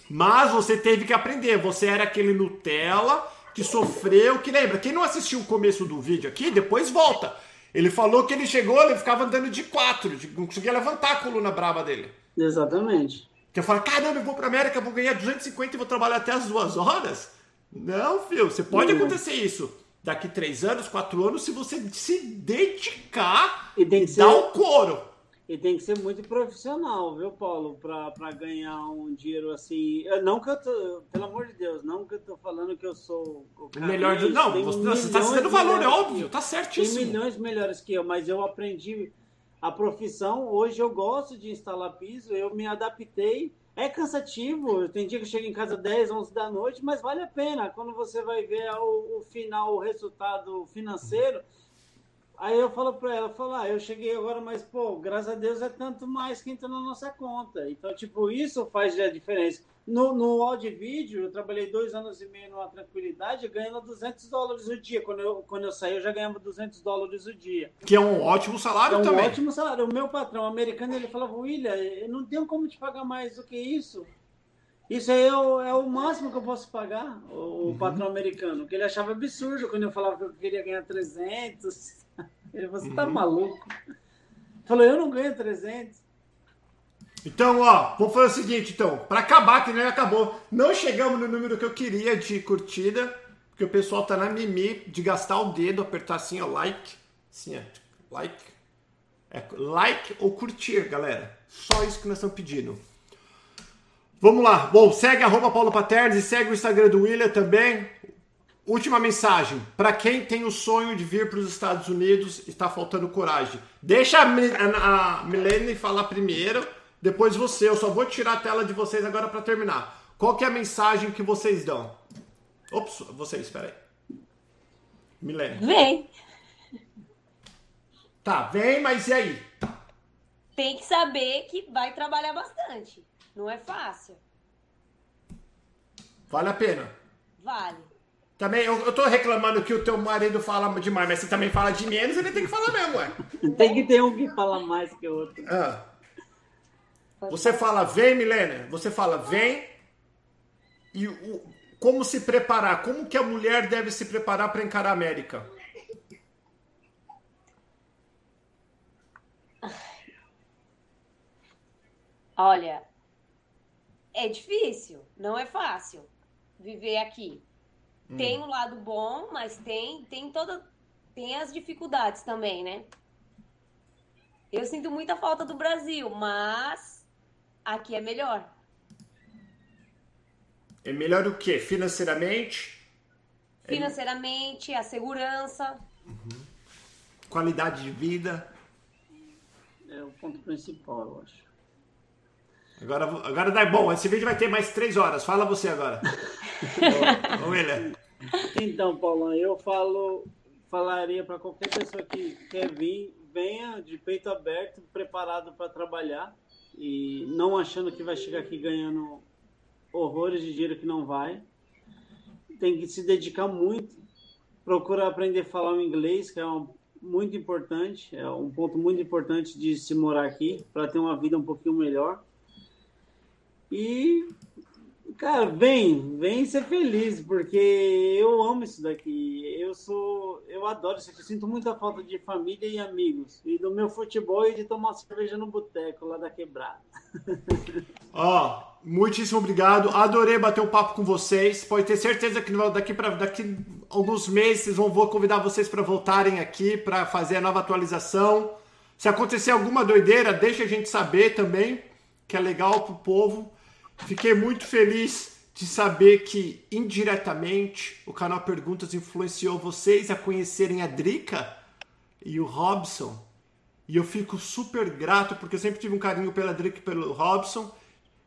Speaker 1: Mas você teve que aprender. Você era aquele Nutella que sofreu, que lembra, quem não assistiu o começo do vídeo aqui, depois volta. Ele falou que ele chegou, ele ficava andando de quatro, não conseguia levantar a coluna braba dele.
Speaker 3: Exatamente.
Speaker 1: Que eu falo, caramba, eu vou pra América, vou ganhar 250 e vou trabalhar até as duas horas? Não, filho, você pode acontecer isso daqui três anos, quatro anos, se você se dedicar e, e dar o couro.
Speaker 3: E tem que ser muito profissional, viu, Paulo, para ganhar um dinheiro assim. Eu, não que eu tô, pelo amor de Deus, não que eu tô falando que eu sou
Speaker 1: o melhor. De, não, você está citando valor, é óbvio, tá certíssimo.
Speaker 3: Tem milhões melhores que eu, mas eu aprendi a profissão. Hoje eu gosto de instalar piso, eu me adaptei. É cansativo, tem dia que eu chego em casa 10, 11 da noite, mas vale a pena. Quando você vai ver o, o final, o resultado financeiro Aí eu falo para ela, falo, ah, eu cheguei agora, mas, pô, graças a Deus é tanto mais que entra na nossa conta. Então, tipo, isso faz a diferença. No, no áudio e vídeo, eu trabalhei dois anos e meio numa tranquilidade, ganhando 200 dólares o dia. Quando eu, quando eu saí, eu já ganhava 200 dólares o dia.
Speaker 1: Que é um ótimo salário
Speaker 3: é um
Speaker 1: também.
Speaker 3: ótimo salário. O meu patrão americano, ele falava, William, eu não tenho como te pagar mais do que isso. Isso aí é o, é o máximo que eu posso pagar, o, uhum. patrão americano. Que ele achava absurdo quando eu falava que eu queria ganhar 300. Ele falou, você tá uhum. maluco? Falou, eu não ganho 300.
Speaker 1: Então, ó, vamos fazer o seguinte, então. Para acabar, que nem acabou. Não chegamos no número que eu queria de curtida, porque o pessoal tá na mimi de gastar o dedo, apertar assim, ó, like. Assim, ó, like. É, like ou curtir, galera. Só isso que nós estamos pedindo. Vamos lá. Bom, segue arroba Paulo Paternes e segue o Instagram do William também. Última mensagem. Para quem tem o sonho de vir para os Estados Unidos e está faltando coragem. Deixa a, a, a Milene falar primeiro, depois você. Eu só vou tirar a tela de vocês agora para terminar. Qual que é a mensagem que vocês dão? Ops, vocês, espera aí. Milene.
Speaker 2: Vem.
Speaker 1: Tá, vem, mas e aí?
Speaker 2: Tem que saber que vai trabalhar bastante. Não é fácil.
Speaker 1: Vale a pena.
Speaker 2: Vale.
Speaker 1: Também, eu, eu tô reclamando que o teu marido fala demais, mas você também fala de menos, ele tem que falar mesmo, ué.
Speaker 3: Tem que ter um que fala mais que o outro.
Speaker 1: Ah. Você fala vem, Milena. Você fala vem. E o, como se preparar? Como que a mulher deve se preparar para encarar a América?
Speaker 2: Olha, é difícil, não é fácil viver aqui. Hum. Tem um lado bom, mas tem, tem toda. Tem as dificuldades também, né? Eu sinto muita falta do Brasil, mas aqui é melhor.
Speaker 1: É melhor o quê? Financeiramente?
Speaker 2: Financeiramente, a segurança.
Speaker 1: Uhum. Qualidade de vida.
Speaker 3: É o ponto principal, eu acho.
Speaker 1: Agora, agora dá bom. Esse vídeo vai ter mais três horas. Fala você agora. ô, William.
Speaker 3: Então, Paulão, eu falo, falaria para qualquer pessoa que quer vir, venha de peito aberto, preparado para trabalhar e não achando que vai chegar aqui ganhando horrores de dinheiro que não vai. Tem que se dedicar muito, procura aprender a falar o inglês, que é um, muito importante, é um ponto muito importante de se morar aqui para ter uma vida um pouquinho melhor. E, cara, vem, vem ser feliz, porque eu amo isso daqui. Eu sou, eu adoro isso aqui. Eu sinto muita falta de família e amigos. E do meu futebol e de tomar cerveja no boteco lá da quebrada.
Speaker 1: Ó, oh, muitíssimo obrigado. Adorei bater um papo com vocês. Pode ter certeza que daqui para daqui alguns meses vão vou convidar vocês para voltarem aqui para fazer a nova atualização. Se acontecer alguma doideira, deixa a gente saber também, que é legal pro povo. Fiquei muito feliz de saber que indiretamente o canal Perguntas influenciou vocês a conhecerem a Drica e o Robson. E eu fico super grato porque eu sempre tive um carinho pela Drica e pelo Robson.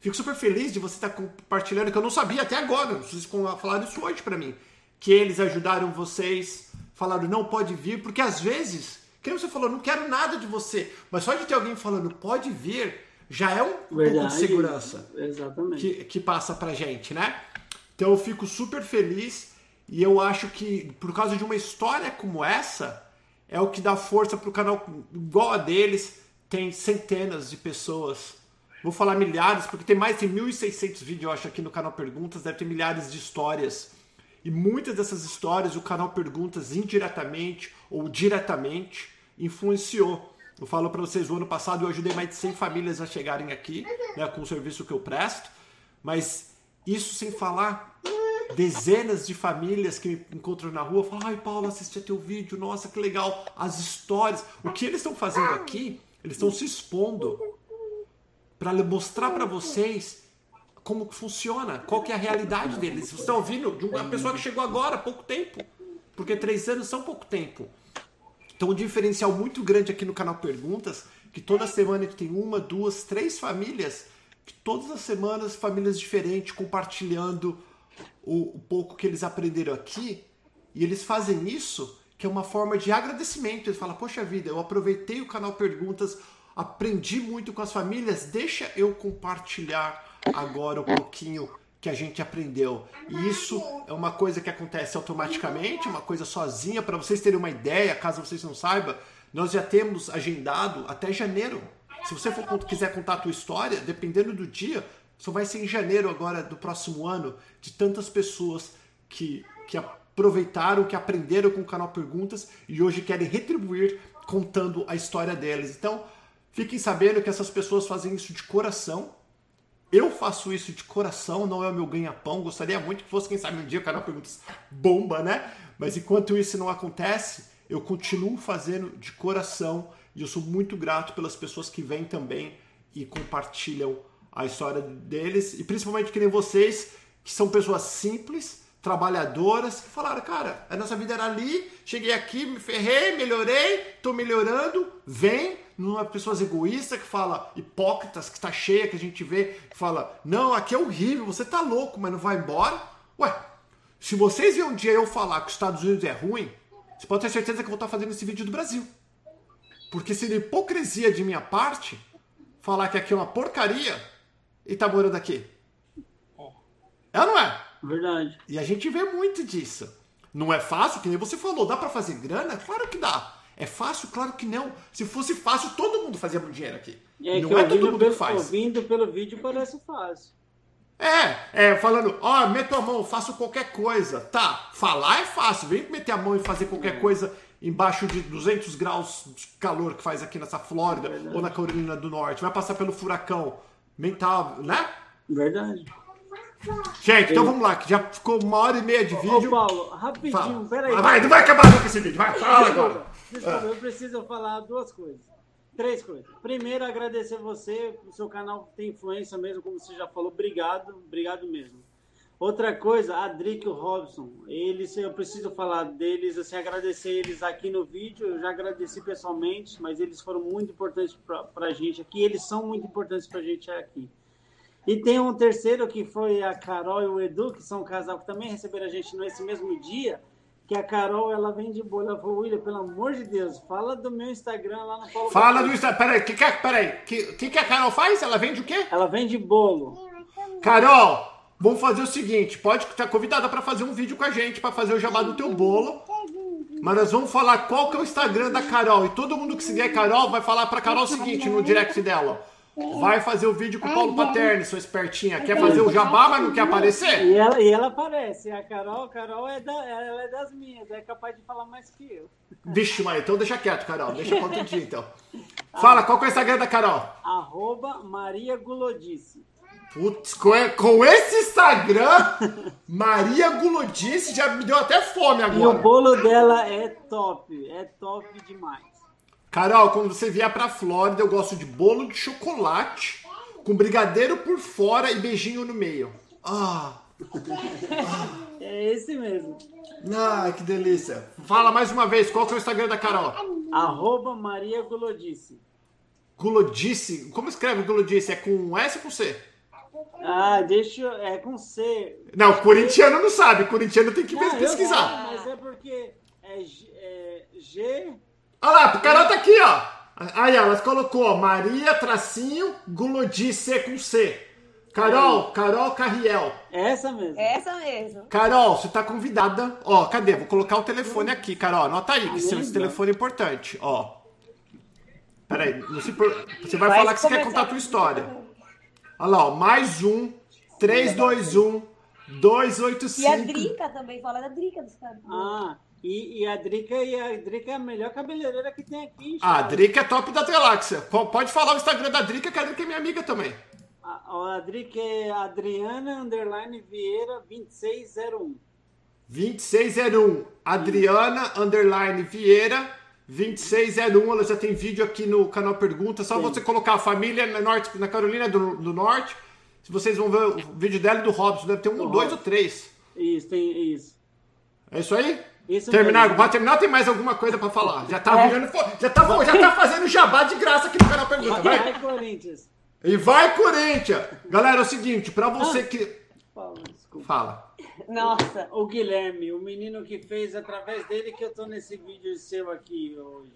Speaker 1: Fico super feliz de você estar compartilhando, que eu não sabia até agora. Vocês falaram isso hoje para mim. Que eles ajudaram vocês, falaram não pode vir, porque às vezes, quem você falou, não quero nada de você, mas só de ter alguém falando pode vir, já é um Verdade, pouco de segurança
Speaker 3: exatamente.
Speaker 1: Que, que passa pra gente, né? Então eu fico super feliz e eu acho que por causa de uma história como essa, é o que dá força pro canal igual a deles, tem centenas de pessoas. Vou falar milhares, porque tem mais de 1.600 vídeos, eu acho, aqui no canal Perguntas, deve ter milhares de histórias. E muitas dessas histórias o canal Perguntas indiretamente ou diretamente influenciou. Eu falo para vocês, o ano passado eu ajudei mais de 100 famílias a chegarem aqui, né, com o serviço que eu presto, mas isso sem falar dezenas de famílias que me encontram na rua, falam, ai Paulo, assisti teu vídeo, nossa, que legal, as histórias. O que eles estão fazendo aqui, eles estão se expondo para mostrar para vocês como funciona, qual que é a realidade deles. Vocês estão ouvindo de uma pessoa que chegou agora, há pouco tempo, porque três anos são pouco tempo. Então, um diferencial muito grande aqui no canal Perguntas, que toda semana tem uma, duas, três famílias, que todas as semanas famílias diferentes compartilhando o, o pouco que eles aprenderam aqui, e eles fazem isso que é uma forma de agradecimento. Ele fala: Poxa vida, eu aproveitei o canal Perguntas, aprendi muito com as famílias, deixa eu compartilhar agora um pouquinho que a gente aprendeu. E isso é uma coisa que acontece automaticamente, uma coisa sozinha. Para vocês terem uma ideia, caso vocês não saibam, nós já temos agendado até janeiro. Se você for, quiser contar a tua história, dependendo do dia, só vai ser em janeiro agora do próximo ano, de tantas pessoas que, que aproveitaram, que aprenderam com o canal Perguntas e hoje querem retribuir contando a história deles. Então, fiquem sabendo que essas pessoas fazem isso de coração eu faço isso de coração, não é o meu ganha-pão. Gostaria muito que fosse, quem sabe, um dia o canal Perguntas bomba, né? Mas enquanto isso não acontece, eu continuo fazendo de coração e eu sou muito grato pelas pessoas que vêm também e compartilham a história deles e principalmente que nem vocês, que são pessoas simples, trabalhadoras, que falaram, cara, a nossa vida era ali, cheguei aqui, me ferrei, melhorei, tô melhorando, vem, não é pessoas egoístas que fala hipócritas, que está cheia, que a gente vê, que fala, não, aqui é horrível, você tá louco, mas não vai embora. Ué, se vocês verem um dia eu falar que os Estados Unidos é ruim, você pode ter certeza que eu vou estar fazendo esse vídeo do Brasil. Porque seria hipocrisia de minha parte falar que aqui é uma porcaria e tá morando aqui. É ou não é?
Speaker 3: Verdade.
Speaker 1: E a gente vê muito disso. Não é fácil, que nem você falou, dá para fazer grana? Claro que dá. É fácil? Claro que não. Se fosse fácil, todo mundo fazia muito dinheiro aqui.
Speaker 3: É não é todo mundo pelo, que faz. Ouvindo pelo vídeo parece fácil.
Speaker 1: É, é falando, ó, oh, meto a mão, faço qualquer coisa. Tá, falar é fácil. Vem meter a mão e fazer qualquer é. coisa embaixo de 200 graus de calor que faz aqui nessa Flórida Verdade. ou na Carolina do Norte. Vai passar pelo furacão mental, né?
Speaker 3: Verdade.
Speaker 1: Gente, então vamos lá, que já ficou uma hora e meia de vídeo.
Speaker 3: Ô, Paulo, rapidinho, Fala. peraí.
Speaker 1: Ah, vai, não vai acabar nunca esse vídeo, vai, fala agora.
Speaker 3: Desculpa, eu preciso falar duas coisas. Três coisas. Primeiro, agradecer você, o seu canal tem influência mesmo, como você já falou. Obrigado, obrigado mesmo. Outra coisa, a Drick e o Robson, eles, eu preciso falar deles, assim, agradecer eles aqui no vídeo. Eu já agradeci pessoalmente, mas eles foram muito importantes para a gente aqui. Eles são muito importantes para a gente aqui. E tem um terceiro que foi a Carol e o Edu, que são um casal que também receberam a gente nesse mesmo dia que a Carol, ela vem de boa. Ela falou, William, pelo amor de Deus, fala do meu Instagram lá no
Speaker 1: Paulo Fala do Instagram. Peraí, que que, é, peraí. Que, que que a Carol faz? Ela vende o quê?
Speaker 3: Ela vende bolo.
Speaker 1: Carol, vamos fazer o seguinte. Pode estar convidada para fazer um vídeo com a gente, para fazer o jabá do teu bolo. Mas nós vamos falar qual que é o Instagram da Carol. E todo mundo que seguir a Carol vai falar pra Carol o seguinte no direct dela. Vai fazer o vídeo com o Paulo Paterno, sua espertinha. Quer fazer o jabá, mas não quer aparecer?
Speaker 3: E ela, e ela aparece. A Carol, Carol é, da, ela é das minhas, é capaz de falar mais que eu.
Speaker 1: Vixe, mas então deixa quieto, Carol. Deixa pra outro dia, então. Fala, qual que é o Instagram da Carol?
Speaker 3: Arroba Maria Gulodice.
Speaker 1: Putz, com, com esse Instagram, Maria Gulodice já me deu até fome agora. E
Speaker 3: o bolo dela é top, é top demais.
Speaker 1: Carol, quando você vier pra Flórida, eu gosto de bolo de chocolate com brigadeiro por fora e beijinho no meio. Ah!
Speaker 3: É esse mesmo.
Speaker 1: Ai, que delícia. Fala mais uma vez, qual que é o Instagram da Carol?
Speaker 3: Arroba Maria Gulodice.
Speaker 1: Gulodice? Como escreve Gulodice? É com S ou com C?
Speaker 3: Ah, deixa É com C.
Speaker 1: Não, corintiano não sabe. Corintiano tem que não, pesquisar.
Speaker 3: Sei, mas é porque é G, é G
Speaker 1: Olha lá, o Carol tá aqui, ó. Aí, ela colocou Maria Tracinho Gulodice com C. Carol, Carol Carriel.
Speaker 3: Essa mesmo.
Speaker 2: Essa mesmo.
Speaker 1: Carol, você tá convidada. Ó, cadê? Vou colocar o telefone aqui, Carol. Anota aí, que esse telefone é importante. Ó. Peraí, você, você vai, vai falar que você quer contar a tua história. Olha lá, ó. Mais um, 321 285. E a
Speaker 2: Drica também, fala da Drica dos caras.
Speaker 3: Ah. E, e, a Drica, e a Drica é a melhor cabeleireira que tem aqui.
Speaker 1: Ah, a Drica é top da galáxia. Pode falar o Instagram da Drica, que a Drica é minha amiga também.
Speaker 3: A, a Drica é Adriana Underline Vieira 2601.
Speaker 1: 2601. Adriana Underline Vieira 2601. Ela já tem vídeo aqui no canal Pergunta. Só Sim. você colocar a família na, norte, na Carolina do, do Norte. Se vocês vão ver o vídeo dela e do Robson, deve ter um, dois ou três.
Speaker 3: Isso, tem isso.
Speaker 1: É isso aí? Isso terminar, pode terminar tem mais alguma coisa pra falar? Já tá é. virando. Já tá, já tá fazendo jabá de graça aqui no canal Pergunta. Vai, vai Corinthians. E vai, Corinthians! Galera, é o seguinte, pra você ah. que. Fala.
Speaker 2: Nossa.
Speaker 3: O Guilherme, o menino que fez através dele que eu tô nesse vídeo seu aqui hoje.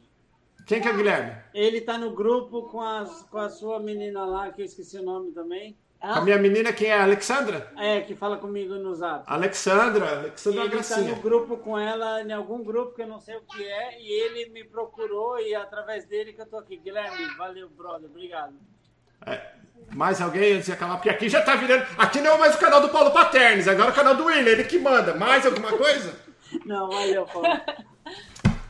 Speaker 1: Quem que é o Guilherme?
Speaker 3: Ele tá no grupo com, as, com a sua menina lá, que eu esqueci o nome também.
Speaker 1: Ah. A minha menina, quem é? A Alexandra?
Speaker 3: É, que fala comigo no zap.
Speaker 1: Alexandra, Alexandra
Speaker 3: ele Gracinha. Tá no grupo com ela, em algum grupo que eu não sei o que é, e ele me procurou e é através dele que eu tô aqui. Guilherme, valeu, brother, obrigado.
Speaker 1: É, mais alguém antes de acabar? Porque aqui já tá virando. Aqui não é mais o canal do Paulo Paternes, agora é o canal do William, ele que manda. Mais alguma coisa?
Speaker 3: não, valeu, Paulo.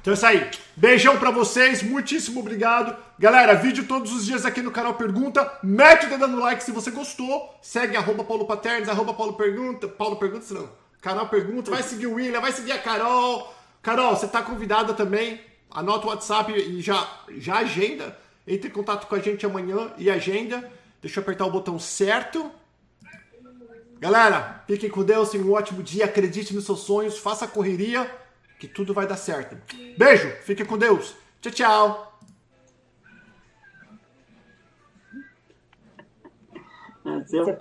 Speaker 1: Então é isso aí. Beijão pra vocês, muitíssimo obrigado. Galera, vídeo todos os dias aqui no canal Pergunta. Mete o dedo no like se você gostou. Segue arroba Paulo Paternes, arroba Paulo Pergunta. Paulo Pergunta, não. Canal Pergunta. Vai seguir o William, vai seguir a Carol. Carol, você tá convidada também. Anota o WhatsApp e já, já agenda. Entre em contato com a gente amanhã e agenda. Deixa eu apertar o botão certo. Galera, fiquem com Deus, tenham um ótimo dia. Acredite nos seus sonhos, faça a correria que tudo vai dar certo. Beijo, fique com Deus. Tchau, tchau. Você